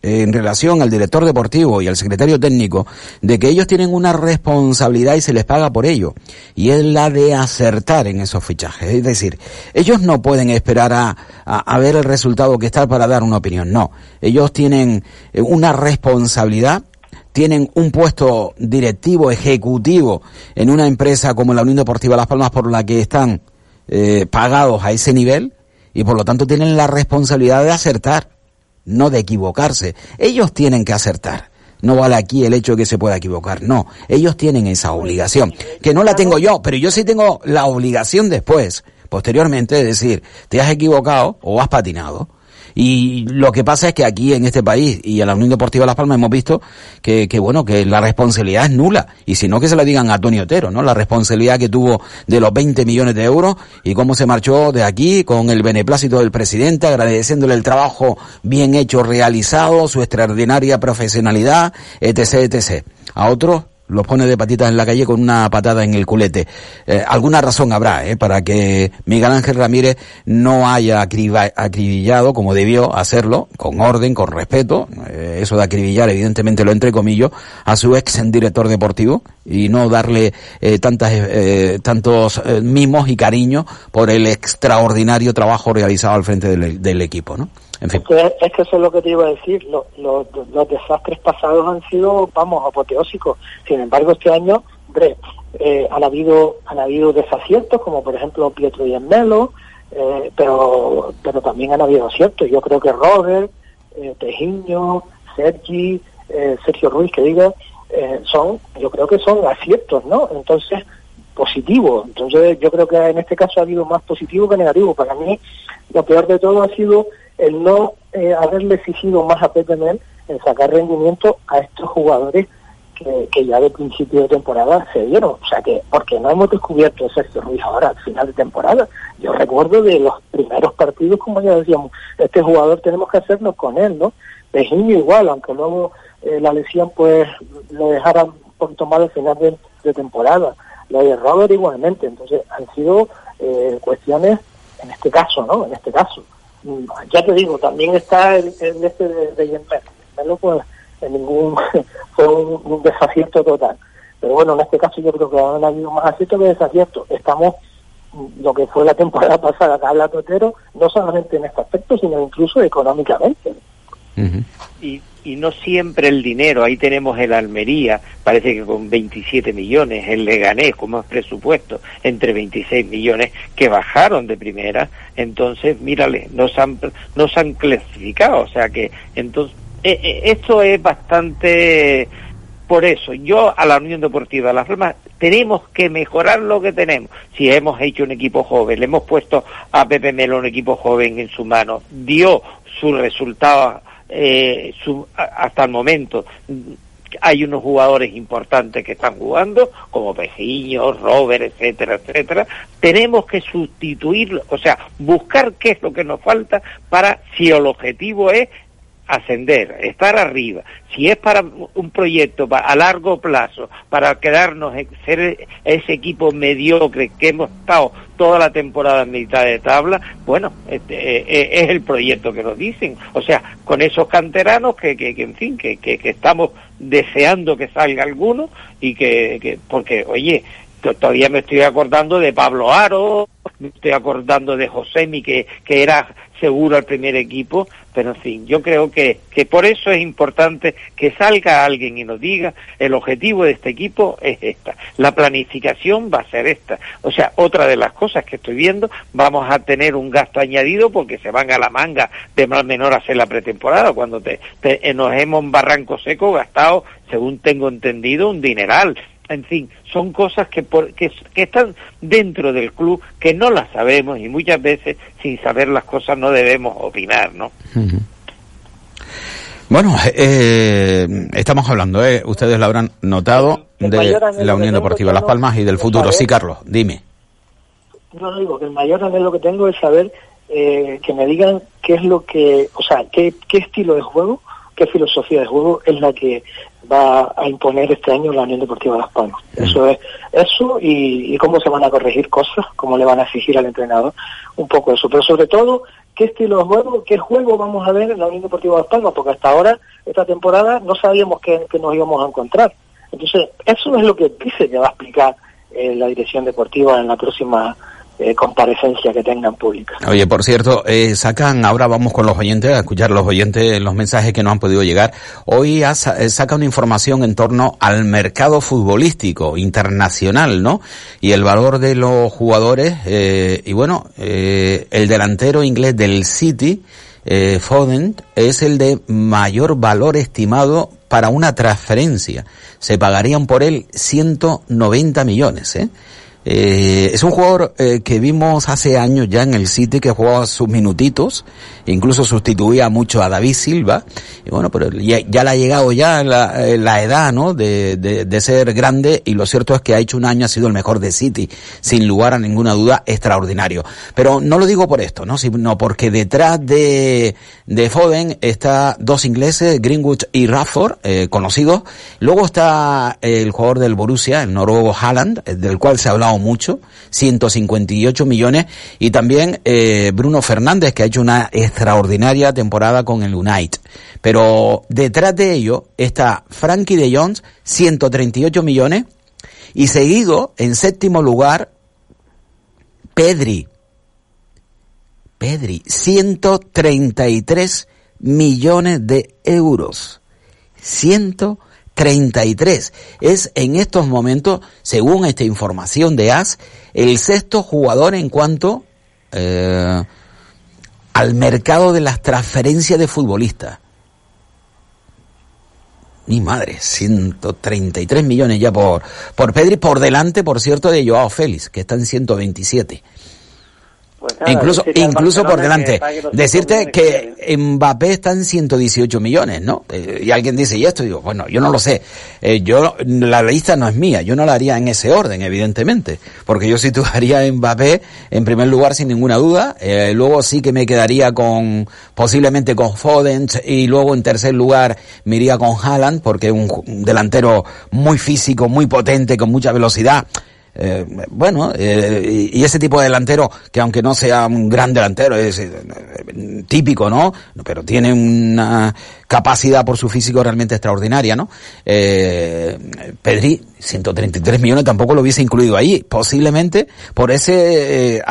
eh, en relación al director deportivo y al secretario técnico de que ellos tienen una responsabilidad y se les paga por ello. Y es la de acertar en esos fichajes. Es decir ellos no pueden esperar a, a- a ver el resultado que está para dar una opinión. No. Ellos tienen eh, una responsabilidad tienen un puesto directivo ejecutivo en una empresa como la Unión Deportiva Las Palmas por la que están eh, pagados a ese nivel y por lo tanto tienen la responsabilidad de acertar no de equivocarse. Ellos tienen que acertar. No vale aquí el hecho de que se pueda equivocar. No, ellos tienen esa obligación. Que no la tengo yo, pero yo sí tengo la obligación después, posteriormente, de decir, te has equivocado o has patinado. Y lo que pasa es que aquí en este país y en la Unión Deportiva Las Palmas hemos visto que, que bueno, que la responsabilidad es nula. Y si no, que se la digan a Tony Otero, ¿no? La responsabilidad que tuvo de los 20 millones de euros y cómo se marchó de aquí con el beneplácito del presidente, agradeciéndole el trabajo bien hecho, realizado, su extraordinaria profesionalidad, etc., etc. A otros los pone de patitas en la calle con una patada en el culete. Eh, alguna razón habrá ¿eh? para que Miguel Ángel Ramírez no haya acribillado como debió hacerlo, con orden, con respeto, eh, eso de acribillar evidentemente lo entrecomillo, a su ex director deportivo y no darle eh, tantas, tantos mimos y cariño por el extraordinario trabajo realizado al frente del, del equipo, ¿no? Es que, es que eso es lo que te iba a decir. Lo- lo- los desastres pasados han sido, vamos, apoteósicos. Sin embargo, este año, hombre, eh, han habido han habido desaciertos, como por ejemplo Pietro y Melo, eh, pero pero también han habido aciertos. Yo creo que Robert, eh, Tejiño, Sergi, eh, Sergio Ruiz, que diga, eh, son, yo creo que son aciertos, ¿no? Entonces, positivo. Entonces, yo creo que en este caso ha habido más positivo que negativo. Para mí, lo peor de todo ha sido el no eh, haberle exigido más a Pepe en sacar rendimiento a estos jugadores que, que ya de principio de temporada se dieron. O sea que, porque no hemos descubierto a Sergio Ruiz ahora al final de temporada. Yo recuerdo de los primeros partidos, como ya decíamos, este jugador tenemos que hacernos con él, ¿no? Pejiño igual, aunque luego eh, la lesión pues lo dejara un poquito mal al final de, de temporada. Lo de Robert igualmente. Entonces han sido eh, cuestiones, en este caso, ¿no? En este caso. Mm, Ya te digo, también está el, este de, de pues, en ningún fue un, un desacierto total. Pero bueno, en este caso yo creo que han habido más aciertos que desaciertos. Estamos, mm, lo que fue la temporada pasada, habla Totero, no solamente en este aspecto, sino incluso económicamente. Y, y no siempre el dinero. Ahí tenemos el Almería, parece que con 27 millones, el Leganés con más presupuesto, entre 26 millones, que bajaron de primera. Entonces, mírale, nos han, nos han clasificado. O sea que, entonces, eh, eh, esto es bastante. Por eso, yo a la Unión Deportiva de Las Palmas tenemos que mejorar lo que tenemos. Si hemos hecho un equipo joven, le hemos puesto a Pepe Melo un equipo joven en su mano, dio su resultado eh, hasta el momento hay unos jugadores importantes que están jugando, como Pejiño, Robert, etcétera, etcétera. Tenemos que sustituirlo, o sea, buscar qué es lo que nos falta para, si el objetivo es ascender, estar arriba. Si es para un proyecto a largo plazo, para quedarnos, ser ese equipo mediocre que hemos estado toda la temporada en mitad de tabla, bueno, este, eh, eh, es el proyecto que nos dicen. O sea, con esos canteranos que, que, que, en fin, que, que, que estamos deseando que salga alguno y que, que porque, oye, todavía me estoy acordando de Pablo Aro, me estoy acordando de Josemi, que, que era seguro al primer equipo, pero en fin, yo creo que, que por eso es importante que salga alguien y nos diga el objetivo de este equipo es esta, la planificación va a ser esta. O sea, otra de las cosas que estoy viendo, vamos a tener un gasto añadido porque se van a la manga de más menor a hacer la pretemporada, cuando te, nos hemos en Barranco Seco gastado, según tengo entendido, un dineral en fin, son cosas que, que, están dentro del club, que no las sabemos y muchas veces sin saber las cosas no debemos opinar, ¿no? Bueno, eh, estamos hablando, eh, ustedes lo habrán notado, de la Unión Deportiva Las Palmas y del futuro. Sí, Carlos, dime. No, no digo que el mayor anhelo que tengo es saber eh, que me digan qué es lo que, o sea, qué, qué estilo de juego, qué filosofía de juego es la que va a imponer este año la Unión Deportiva Las Palmas. Eso es eso y, cómo se van a corregir cosas, cómo le van a exigir al entrenador, un poco eso. Pero sobre todo, qué estilo de juego, qué juego vamos a ver en la Unión Deportiva Las Palmas, porque hasta ahora, esta temporada, no sabíamos qué, nos íbamos a encontrar. Entonces, eso es lo que dice que va a explicar eh, la dirección deportiva en la próxima eh, comparecencia que tengan pública. Oye, por cierto, eh, sacan, ahora vamos con los oyentes, a escuchar los oyentes, los mensajes que no han podido llegar. Hoy eh, saca una información en torno al mercado futbolístico internacional, ¿no? Y el valor de los jugadores, eh, y bueno, eh, el delantero inglés del City, eh, Foden, es el de mayor valor estimado para una transferencia. Se pagarían por él 190 millones, ¿eh? Eh, es un jugador eh, que vimos hace años ya en el City que jugaba sus minutitos, incluso sustituía mucho a David Silva, y bueno, pero ya, le ha llegado ya la, eh, edad, ¿no? De, de, de, ser grande, y lo cierto es que ha hecho un año, ha sido el mejor de City, sin lugar a ninguna duda, extraordinario. Pero no lo digo por esto, ¿no? Sino porque detrás de, de Foden está dos ingleses, Greenwood y Rafford, eh, conocidos. Luego está el jugador del Borussia, el noruego Haaland, del cual se ha hablado mucho, 158 millones, y también eh, Bruno Fernández, que ha hecho una extraordinaria temporada con el United. Pero detrás de ello está Frankie de Jones, 138 millones, y seguido, en séptimo lugar, Pedri. Pedri, 133 millones de euros. 133 33. Es en estos momentos, según esta información de AS, el sexto jugador en cuanto eh, al mercado de las transferencias de futbolistas. Mi madre, 133 millones ya por, por Pedri, por delante, por cierto, de Joao Félix, que está en 127. Pues incluso incluso por delante. Decirte que Mbappé está en 118 millones, ¿no? Eh, y alguien dice, ¿y esto? digo, bueno, yo no lo sé. Eh, yo, la lista no es mía, yo no la haría en ese orden, evidentemente. Porque yo situaría a Mbappé en primer lugar sin ninguna duda. Eh, luego sí que me quedaría con, posiblemente con Foden. Y luego en tercer lugar me iría con Haaland, porque es un delantero muy físico, muy potente, con mucha velocidad eh, bueno, eh, y, ese tipo de delantero, que aunque no sea un gran delantero, es eh, típico, ¿no? Pero tiene una capacidad por su físico realmente extraordinaria, ¿no? Eh, Pedri, 133 millones tampoco lo hubiese incluido ahí, posiblemente por ese...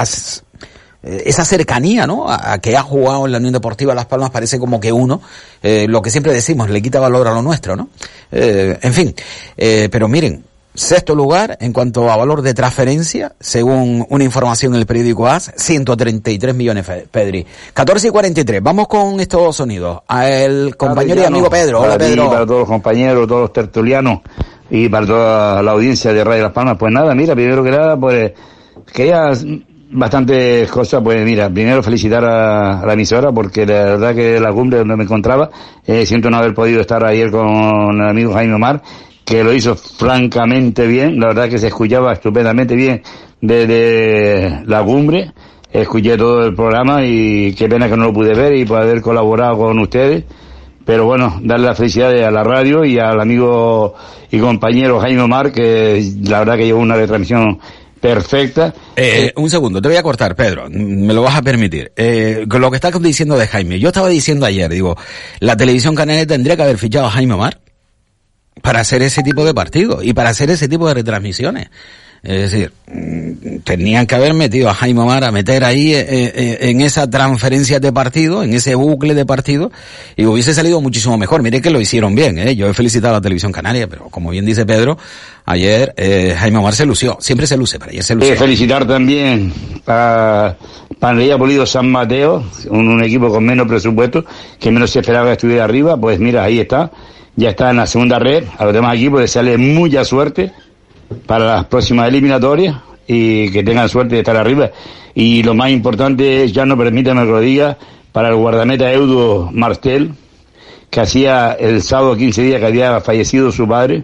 esa cercanía, ¿no? A, que ha jugado en la Unión Deportiva Las Palmas parece como que uno, lo que siempre decimos, le quita valor a lo nuestro, ¿no? en fin, pero miren, Sexto lugar en cuanto a valor de transferencia, según una información en el periódico AS, 133 millones, Pedri. 14 y 43, vamos con estos sonidos. A el compañero y amigo Pedro. Hola, Pedro. para todos los compañeros, todos los tertulianos y para toda la audiencia de Radio Las Palmas. Pues nada, mira, primero que nada, pues quería bastantes cosas. Pues mira, primero felicitar a, la emisora porque la verdad que la cumbre donde me encontraba, eh, siento no haber podido estar ayer con el amigo Jaime Omar que lo hizo francamente bien, la verdad que se escuchaba estupendamente bien desde la cumbre, escuché todo el programa y qué pena que no lo pude ver y poder colaborado con ustedes, pero bueno, darle la felicidad a la radio y al amigo y compañero Jaime Omar, que la verdad que llevó una retransmisión perfecta. Eh, un segundo, te voy a cortar, Pedro, me lo vas a permitir. Eh, con lo que estás diciendo de Jaime, yo estaba diciendo ayer, digo, la televisión canaria tendría que haber fichado a Jaime Omar para hacer ese tipo de partidos y para hacer ese tipo de retransmisiones. Es decir, mm, tenían que haber metido a Jaime Omar a meter ahí eh, eh, en esa transferencia de partido, en ese bucle de partido, y hubiese salido muchísimo mejor. Mire que lo hicieron bien, ¿eh? Yo he felicitado a la televisión canaria, pero como bien dice Pedro, ayer eh, Jaime Omar se lució. Siempre se luce, pero ayer se lució. Eh, felicitar también a Panería Polido San Mateo, un, un equipo con menos presupuesto, que menos se esperaba que estuviera arriba. Pues mira, ahí está. Ya está en la segunda red. A los demás equipos les sale mucha suerte para las próximas eliminatorias y que tengan suerte de estar arriba. Y lo más importante es, ya no permítame que lo diga, para el guardameta Eudo Martel, que hacía el sábado 15 días que había fallecido su padre.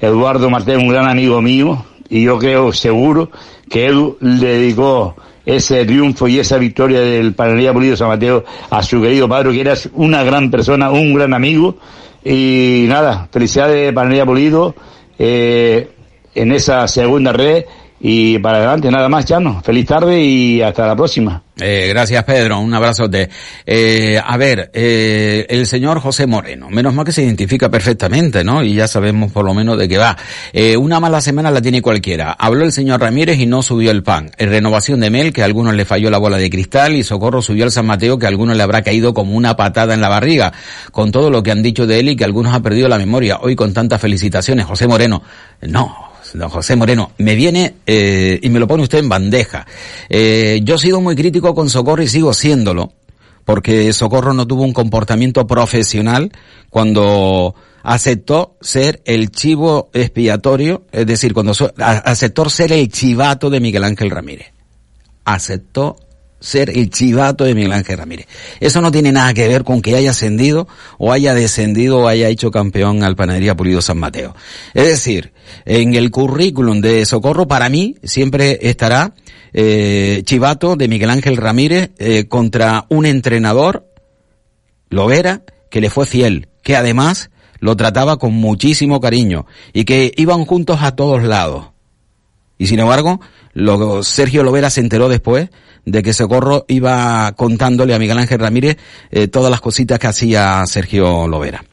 Eduardo Martel, un gran amigo mío, y yo creo seguro que Edu le dedicó ese triunfo y esa victoria del Panería Pulido San Mateo a su querido padre, que era una gran persona, un gran amigo. Y nada, felicidades Panería Pulido. Eh, en esa segunda red y para adelante, nada más, Chano. Feliz tarde y hasta la próxima. Eh, gracias, Pedro. Un abrazote. Eh, a ver, eh, el señor José Moreno. Menos mal que se identifica perfectamente, ¿no? Y ya sabemos por lo menos de qué va. Eh, una mala semana la tiene cualquiera. Habló el señor Ramírez y no subió el pan. En renovación de Mel, que a algunos le falló la bola de cristal, y Socorro subió al San Mateo, que a algunos le habrá caído como una patada en la barriga. Con todo lo que han dicho de él y que algunos han perdido la memoria. Hoy con tantas felicitaciones, José Moreno. No, don José Moreno, me viene eh, y me lo pone usted en bandeja. Eh, yo he sido muy crítico con Socorro y sigo siéndolo, porque Socorro no tuvo un comportamiento profesional cuando aceptó ser el chivo expiatorio, es decir, cuando aceptó ser el chivato de Miguel Ángel Ramírez. Aceptó ser el chivato de Miguel Ángel Ramírez. Eso no tiene nada que ver con que haya ascendido o haya descendido o haya hecho campeón al Panadería Pulido San Mateo. Es decir, en el currículum de Socorro para mí siempre estará eh, chivato de Miguel Ángel Ramírez eh, contra un entrenador, Lovera, que le fue fiel, que además lo trataba con muchísimo cariño y que iban juntos a todos lados. Y sin embargo, lo, Sergio Lovera se enteró después de que Socorro iba contándole a Miguel Ángel Ramírez eh, todas las cositas que hacía Sergio Lovera.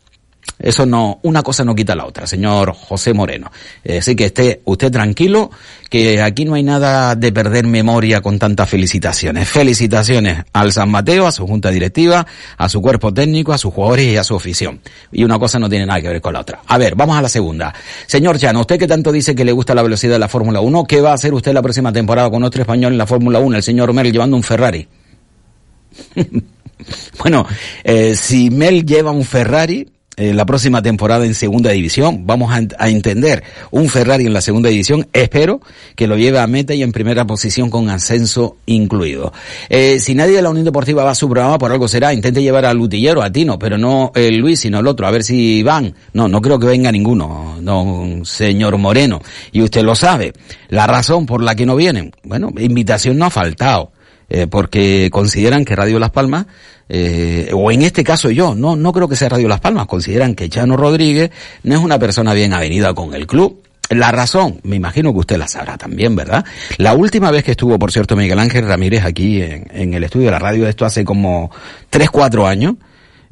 Eso no, una cosa no quita la otra, señor José Moreno. Eh, así que esté usted tranquilo, que aquí no hay nada de perder memoria con tantas felicitaciones. Felicitaciones al San Mateo, a su junta directiva, a su cuerpo técnico, a sus jugadores y a su afición. Y una cosa no tiene nada que ver con la otra. A ver, vamos a la segunda. Señor Chano, usted que tanto dice que le gusta la velocidad de la Fórmula 1, ¿qué va a hacer usted la próxima temporada con otro español en la Fórmula 1, el señor Merl llevando un Ferrari? Bueno, eh, si Mel lleva un Ferrari eh, la próxima temporada en segunda división, vamos a, a, entender un Ferrari en la segunda división, espero que lo lleve a meta y en primera posición con ascenso incluido. Eh, si nadie de la Unión Deportiva va a su programa, por algo será, intente llevar al Lutillero, a Tino, pero no el Luis, sino el otro, a ver si van. No, no creo que venga ninguno, don señor Moreno. Y usted lo sabe. La razón por la que no vienen, bueno, invitación no ha faltado. Eh, porque consideran que Radio Las Palmas, eh, o en este caso yo, no, no creo que sea Radio Las Palmas, consideran que Chano Rodríguez no es una persona bien avenida con el club. La razón, me imagino que usted la sabrá también, ¿verdad? La última vez que estuvo, por cierto, Miguel Ángel Ramírez aquí en, en el estudio de la radio, esto hace como tres, cuatro años,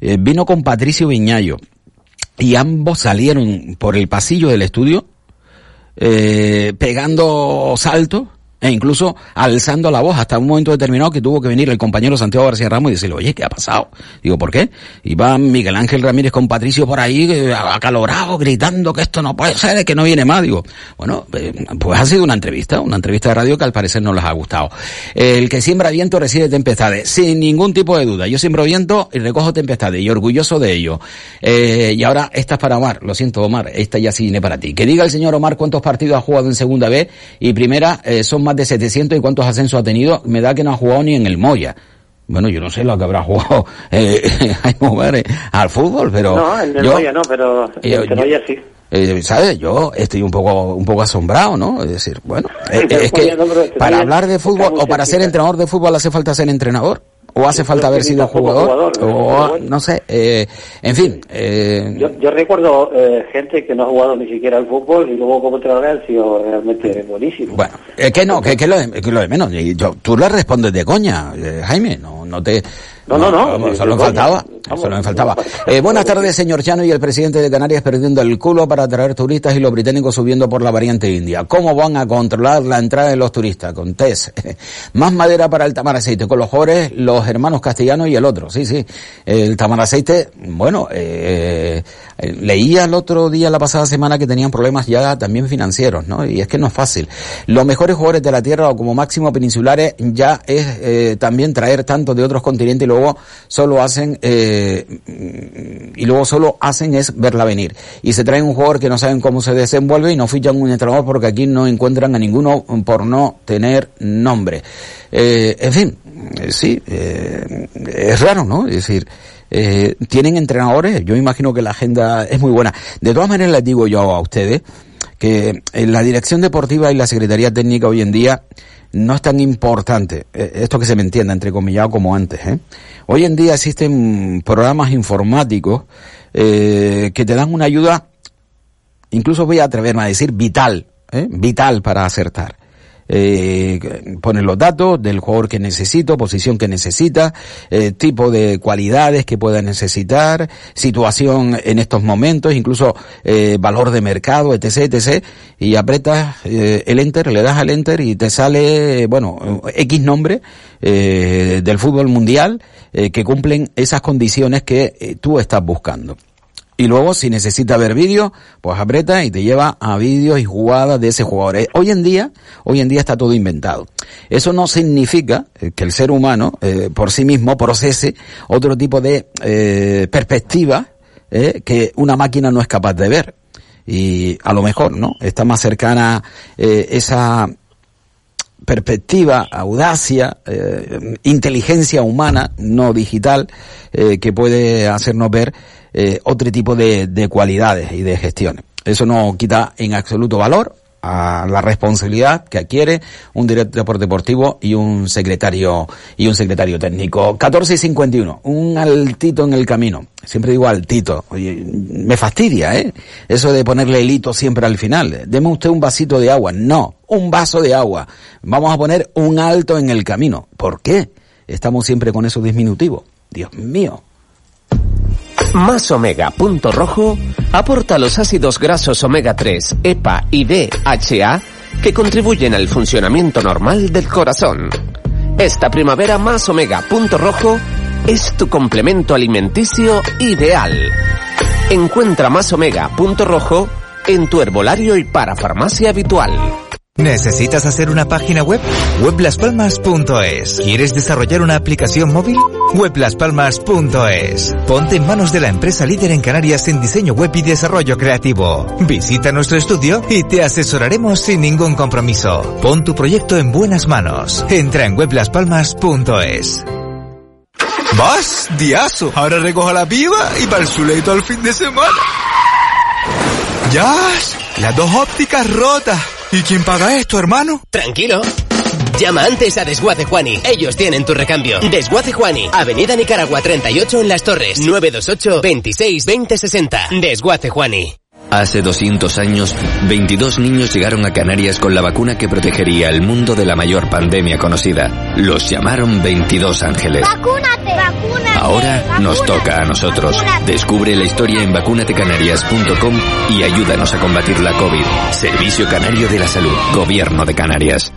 eh, vino con Patricio Viñayo y ambos salieron por el pasillo del estudio eh, pegando saltos e incluso alzando la voz hasta un momento determinado que tuvo que venir el compañero Santiago García Ramos y decirle, oye, ¿qué ha pasado? Digo, ¿por qué? Iba Miguel Ángel Ramírez con Patricio por ahí, eh, acalorado, gritando que esto no puede ser, que no viene más. Digo, bueno, eh, pues ha sido una entrevista, una entrevista de radio que al parecer no les ha gustado. El que siembra viento recibe tempestades, sin ningún tipo de duda. Yo siembro viento y recojo tempestades, y orgulloso de ello. Eh, y ahora, esta es para Omar, lo siento Omar, esta ya sí viene para ti. Que diga el señor Omar cuántos partidos ha jugado en segunda vez y primera, son más de 700 y cuántos ascensos ha tenido, me da que no ha jugado ni en el Moya. Bueno, yo no sé lo que habrá jugado eh, Jaime al fútbol, pero... No, en el yo, Moya no, pero en el Moya sí. Eh, ¿Sabes? Yo estoy un poco un poco asombrado, ¿no? Es decir, bueno, eh, es que para hablar de fútbol o para ser entrenador de fútbol hace falta ser entrenador o hace falta haber sido jugador, jugador o no sé eh, en fin eh, yo, yo, recuerdo eh, gente que no ha jugado ni siquiera al fútbol y luego como entrenador han sido realmente buenísimos bueno es que no que, que, lo, de, que lo de menos yo, tú le respondes de coña eh, Jaime no no te no no no, no solo faltaba Eso no me faltaba. Eh, buenas tardes, señor Chano y el presidente de Canarias perdiendo el culo para traer turistas y los británicos subiendo por la variante india. ¿Cómo van a controlar la entrada de los turistas? Con test. Más madera para el tamaraceite. Con los jóvenes, los hermanos castellanos y el otro. Sí, sí. El tamaraceite, bueno, eh, leía el otro día, la pasada semana, que tenían problemas ya también financieros, ¿no? Y es que no es fácil. Los mejores jugadores de la Tierra o como máximo peninsulares ya es eh, también traer tanto de otros continentes y luego solo hacen eh, y luego solo hacen es verla venir. Y se traen un jugador que no saben cómo se desenvuelve y no fichan un entrenador porque aquí no encuentran a ninguno por no tener nombre. Eh, en fin, eh, sí, eh, es raro, ¿no? Es decir, eh, tienen entrenadores, yo imagino que la agenda es muy buena. De todas maneras les digo yo a ustedes que en la dirección deportiva y la Secretaría Técnica hoy en día no es tan importante, eh, esto que se me entienda, entre comillas, como antes. ¿eh? Hoy en día existen programas informáticos eh, que te dan una ayuda, incluso voy a atreverme a decir, vital, ¿eh? vital para acertar eh, poner los datos del jugador que necesito, posición que necesita, eh, tipo de cualidades que pueda necesitar, situación en estos momentos, incluso eh, valor de mercado, etc, etc, y apretas eh, el enter, le das al enter y te sale, bueno, X nombre eh, del fútbol mundial eh, que cumplen esas condiciones que tú estás buscando. Y luego, si necesita ver vídeos, pues aprieta y te lleva a vídeos y jugadas de ese jugador. Eh, Hoy en día, hoy en día está todo inventado. Eso no significa eh, que el ser humano, eh, por sí mismo, procese otro tipo de eh, perspectiva eh, que una máquina no es capaz de ver. Y a lo mejor, ¿no? Está más cercana eh, esa perspectiva, audacia, eh, inteligencia humana, no digital, eh, que puede hacernos ver eh, otro tipo de, de cualidades y de gestiones. Eso no quita en absoluto valor a la responsabilidad que adquiere un director deportivo y un secretario y un secretario técnico. 14 y 51, un altito en el camino. Siempre digo altito. Me fastidia, ¿eh? Eso de ponerle el hito siempre al final. Deme usted un vasito de agua. No, un vaso de agua. Vamos a poner un alto en el camino. ¿Por qué? Estamos siempre con esos disminutivos. Dios mío. Más Omega Punto Rojo aporta los ácidos grasos omega 3, EPA y DHA que contribuyen al funcionamiento normal del corazón. Esta primavera Más Omega Punto Rojo es tu complemento alimenticio ideal. Encuentra Más Omega Punto Rojo en tu herbolario y para farmacia habitual. ¿Necesitas hacer una página web? Weblaspalmas.es. ¿Quieres desarrollar una aplicación móvil? Weblaspalmas.es. Ponte en manos de la empresa líder en Canarias en diseño web y desarrollo creativo. Visita nuestro estudio y te asesoraremos sin ningún compromiso. Pon tu proyecto en buenas manos. Entra en weblaspalmas.es. Vas, diazo. Ahora recojo la piba y para el suleito al fin de semana. Ya, las dos ópticas rotas. ¿Y quién paga esto, hermano? Tranquilo. Llama antes a Desguace Juani. Ellos tienen tu recambio. Desguace Juani. Avenida Nicaragua 38 en Las Torres. 928 26 20 60. Desguace Juani. Hace 200 años, 22 niños llegaron a Canarias con la vacuna que protegería al mundo de la mayor pandemia conocida. Los llamaron 22 ángeles. ¡Vacúnate! ¡Vacúnate! Ahora nos toca a nosotros. Descubre la historia en vacunatecanarias.com y ayúdanos a combatir la COVID. Servicio Canario de la Salud. Gobierno de Canarias.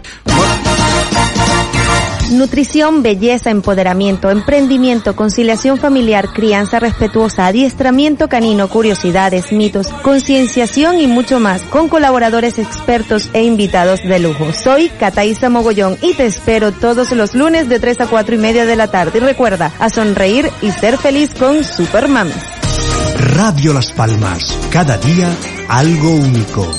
Nutrición, belleza, empoderamiento, emprendimiento, conciliación familiar, crianza respetuosa, adiestramiento canino, curiosidades, mitos, concienciación y mucho más, con colaboradores expertos e invitados de lujo. Soy Cataísa Mogollón y te espero todos los lunes de 3 a 4 y media de la tarde. Y recuerda, a sonreír y ser feliz con Supermami. Radio Las Palmas. Cada día algo único.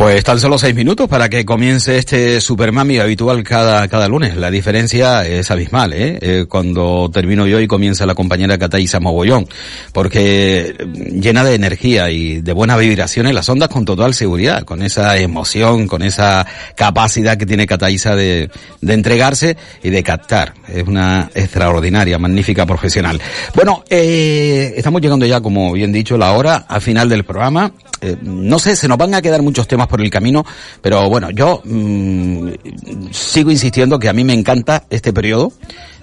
Pues tan solo seis minutos para que comience este Supermami habitual cada, cada lunes. La diferencia es abismal, ¿eh? eh cuando termino yo y comienza la compañera Cataísa Mogollón. Porque llena de energía y de buenas vibraciones las ondas con total seguridad, con esa emoción, con esa capacidad que tiene Cataísa de, de entregarse y de captar. Es una extraordinaria, magnífica profesional. Bueno, eh, estamos llegando ya, como bien dicho, la hora al final del programa. Eh, no sé, se nos van a quedar muchos temas por el camino, pero bueno, yo mmm, sigo insistiendo que a mí me encanta este periodo.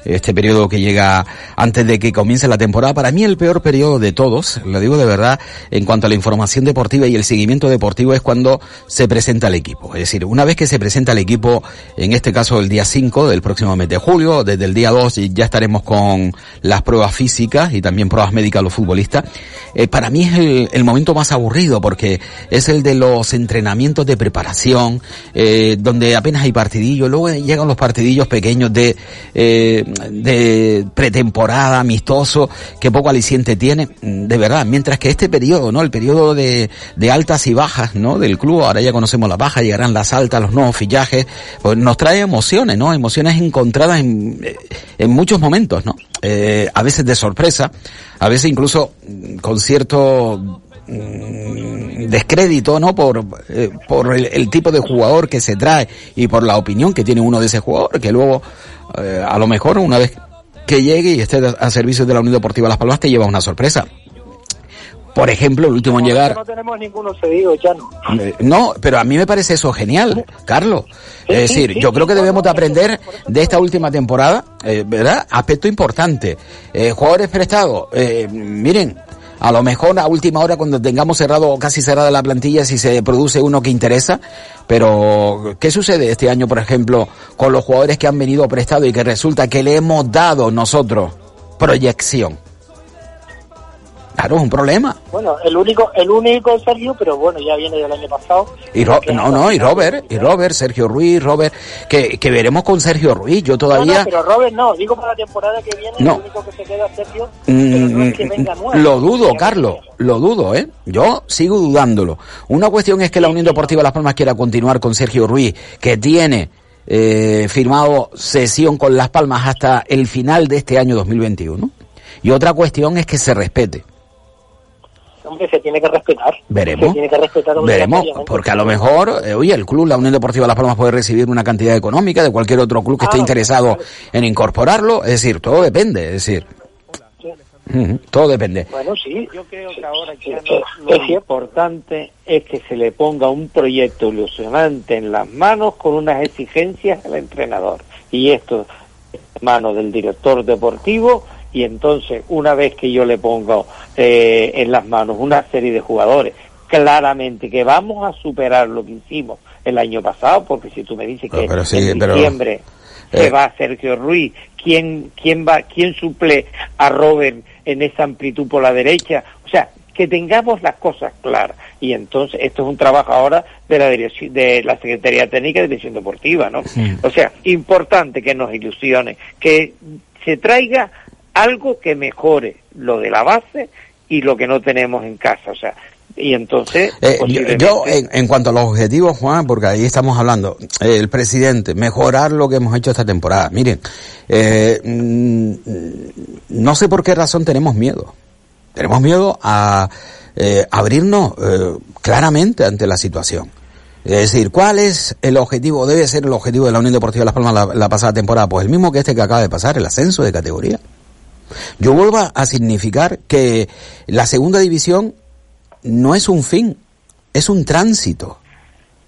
Este periodo que llega antes de que comience la temporada, para mí el peor periodo de todos, lo digo de verdad, en cuanto a la información deportiva y el seguimiento deportivo es cuando se presenta el equipo. Es decir, una vez que se presenta el equipo, en este caso el día 5 del próximo mes de julio, desde el día 2 ya estaremos con las pruebas físicas y también pruebas médicas a los futbolistas, eh, para mí es el, momento más aburrido porque es el de los entrenamientos de preparación, eh, donde apenas hay partidillos, luego llegan los partidillos pequeños de, eh, de pretemporada, amistoso, que poco aliciente tiene, de verdad, mientras que este periodo, ¿no? El periodo de, de altas y bajas, ¿no? Del club, ahora ya conocemos las bajas, llegarán las altas, los nuevos fichajes, pues nos trae emociones, ¿no? Emociones encontradas en, en muchos momentos, ¿no? Eh, a veces de sorpresa, a veces incluso con cierto mm, descrédito, ¿no? Por, eh, por el, el, tipo de jugador que se trae y por la opinión que tiene uno de ese jugador, que luego, eh, a lo mejor una vez que llegue y esté a servicio de la Unión Deportiva Las Palmas te lleva una sorpresa. Por ejemplo, el último en llegar. No tenemos ninguno cedido, ya no. Eh, no, pero a mí me parece eso genial, Carlos. Sí, es decir, sí, yo sí, creo que debemos de aprender de esta última temporada, eh, ¿verdad? Aspecto importante. Eh, jugadores prestados, eh, miren, a lo mejor a última hora cuando tengamos cerrado o casi cerrada la plantilla si se produce uno que interesa, pero ¿qué sucede este año, por ejemplo, con los jugadores que han venido prestados y que resulta que le hemos dado nosotros proyección? Claro, es un problema. Bueno, el único, el único es Sergio, pero bueno, ya viene del año pasado. Y Ro- no, no, y Robert, y Robert, Sergio Ruiz, Robert, que, que veremos con Sergio Ruiz. Yo No, todavía no, pero Robert no, digo para la temporada que viene, No. el único que se queda es Sergio, pero no mm, es que venga nuevo. lo dudo, Carlos, lo dudo, ¿eh? Yo sigo dudándolo. Una cuestión es que la Unión Deportiva Las Palmas quiera continuar con Sergio Ruiz, que tiene eh, firmado sesión con Las Palmas hasta el final de este año 2021. Y otra cuestión es que se respete. Hombre, se tiene que respetar. Veremos. Se tiene que respetar Veremos, porque a lo mejor, eh, oye, el club, la Unión Deportiva Las Palmas puede recibir una cantidad económica de cualquier otro club que esté Ah, interesado en incorporarlo. Es decir, todo depende, es decir, todo depende. Bueno, sí. Yo creo que ahora sí, lo importante es que se le ponga un proyecto ilusionante en las manos con unas exigencias al entrenador. Y esto es en manos del director deportivo y entonces una vez que yo le pongo eh, en las manos una serie de jugadores claramente que vamos a superar lo que hicimos el año pasado porque si tú me dices que Pero- pero sí, en pero- diciembre se eh, va Sergio Ruiz, ¿quién, quién va, quién suple a Robert en esa amplitud por la derecha? O sea, que tengamos las cosas claras. Y entonces, esto es un trabajo ahora de la dirección, de la Secretaría Técnica de Dirección Deportiva, ¿no? O sea, importante que nos ilusione, que se traiga algo que mejore lo de la base y lo que no tenemos en casa, o sea, y entonces Eh, yo, posiblemente- yo, en, en cuanto a los objetivos, Juan, porque ahí estamos hablando, eh, el presidente, mejorar lo que hemos hecho esta temporada. Miren, eh, mm, no sé por qué razón tenemos miedo. Tenemos miedo a eh, abrirnos claramente ante la situación. Es decir, ¿cuál es el objetivo? Debe ser el objetivo de la Unión Deportiva Las Palmas la, la pasada temporada. Pues el mismo que este que acaba de pasar, el ascenso de categoría. Yo vuelvo a significar que la segunda división no es un fin, es un tránsito.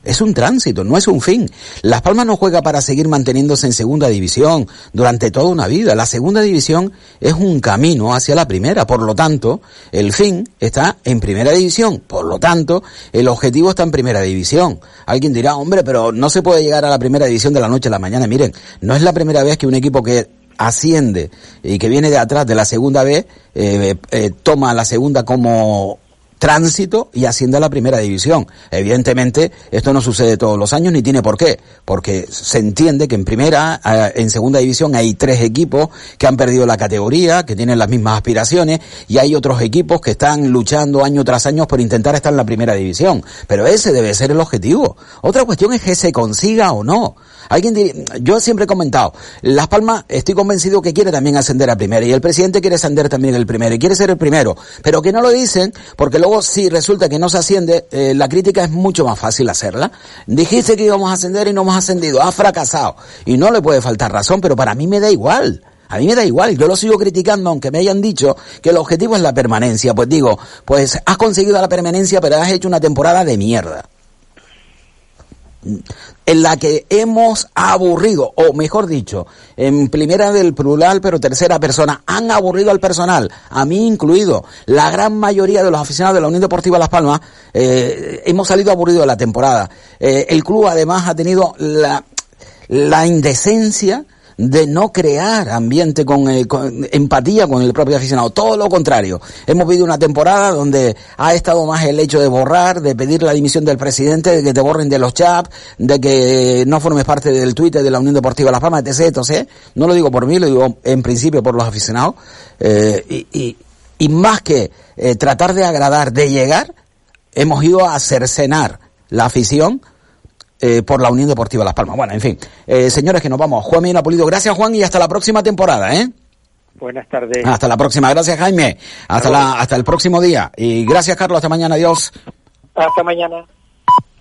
Es un tránsito, no es un fin. Las Palmas no juega para seguir manteniéndose en segunda división durante toda una vida. La segunda división es un camino hacia la primera. Por lo tanto, el fin está en primera división. Por lo tanto, el objetivo está en primera división. Alguien dirá, hombre, pero no se puede llegar a la primera división de la noche a la mañana. Miren, no es la primera vez que un equipo que asciende y que viene de atrás de la segunda vez eh, eh, toma la segunda como tránsito y asciende a la primera división. Evidentemente, esto no sucede todos los años ni tiene por qué, porque se entiende que en primera, en segunda división hay tres equipos que han perdido la categoría, que tienen las mismas aspiraciones, y hay otros equipos que están luchando año tras año por intentar estar en la primera división. Pero ese debe ser el objetivo. Otra cuestión es que se consiga o no. Alguien yo siempre he comentado, Las Palmas estoy convencido que quiere también ascender a primera y el presidente quiere ascender también el primero y quiere ser el primero, pero que no lo dicen porque luego si resulta que no se asciende, eh, la crítica es mucho más fácil hacerla. Dijiste que íbamos a ascender y no hemos ascendido, ha fracasado y no le puede faltar razón, pero para mí me da igual. A mí me da igual, yo lo sigo criticando aunque me hayan dicho que el objetivo es la permanencia. Pues digo, pues has conseguido la permanencia pero has hecho una temporada de mierda. En la que hemos aburrido, o mejor dicho, en primera del plural, pero tercera persona, han aburrido al personal, a mí incluido. La gran mayoría de los aficionados de la Unión Deportiva Las Palmas eh, hemos salido aburridos de la temporada. Eh, el club además ha tenido la, la indecencia de no crear ambiente con, eh, con, empatía con el propio aficionado. Todo lo contrario. Hemos vivido una temporada donde ha estado más el hecho de borrar, de pedir la dimisión del presidente, de que te borren de los chats, de que no formes parte del Twitter de la Unión Deportiva Las Palmas, etc, etc. No lo digo por mí, lo digo en principio por los aficionados. Eh, y, y, y, más que eh, tratar de agradar, de llegar, hemos ido a cercenar la afición eh, por la Unión Deportiva Las Palmas. Bueno, en fin, eh, señores, que nos vamos. Juan Miguel Apolido, gracias Juan y hasta la próxima temporada, ¿eh? Buenas tardes. Hasta la próxima, gracias Jaime. Hasta, la, hasta el próximo día. Y gracias Carlos, hasta mañana, adiós. Hasta mañana.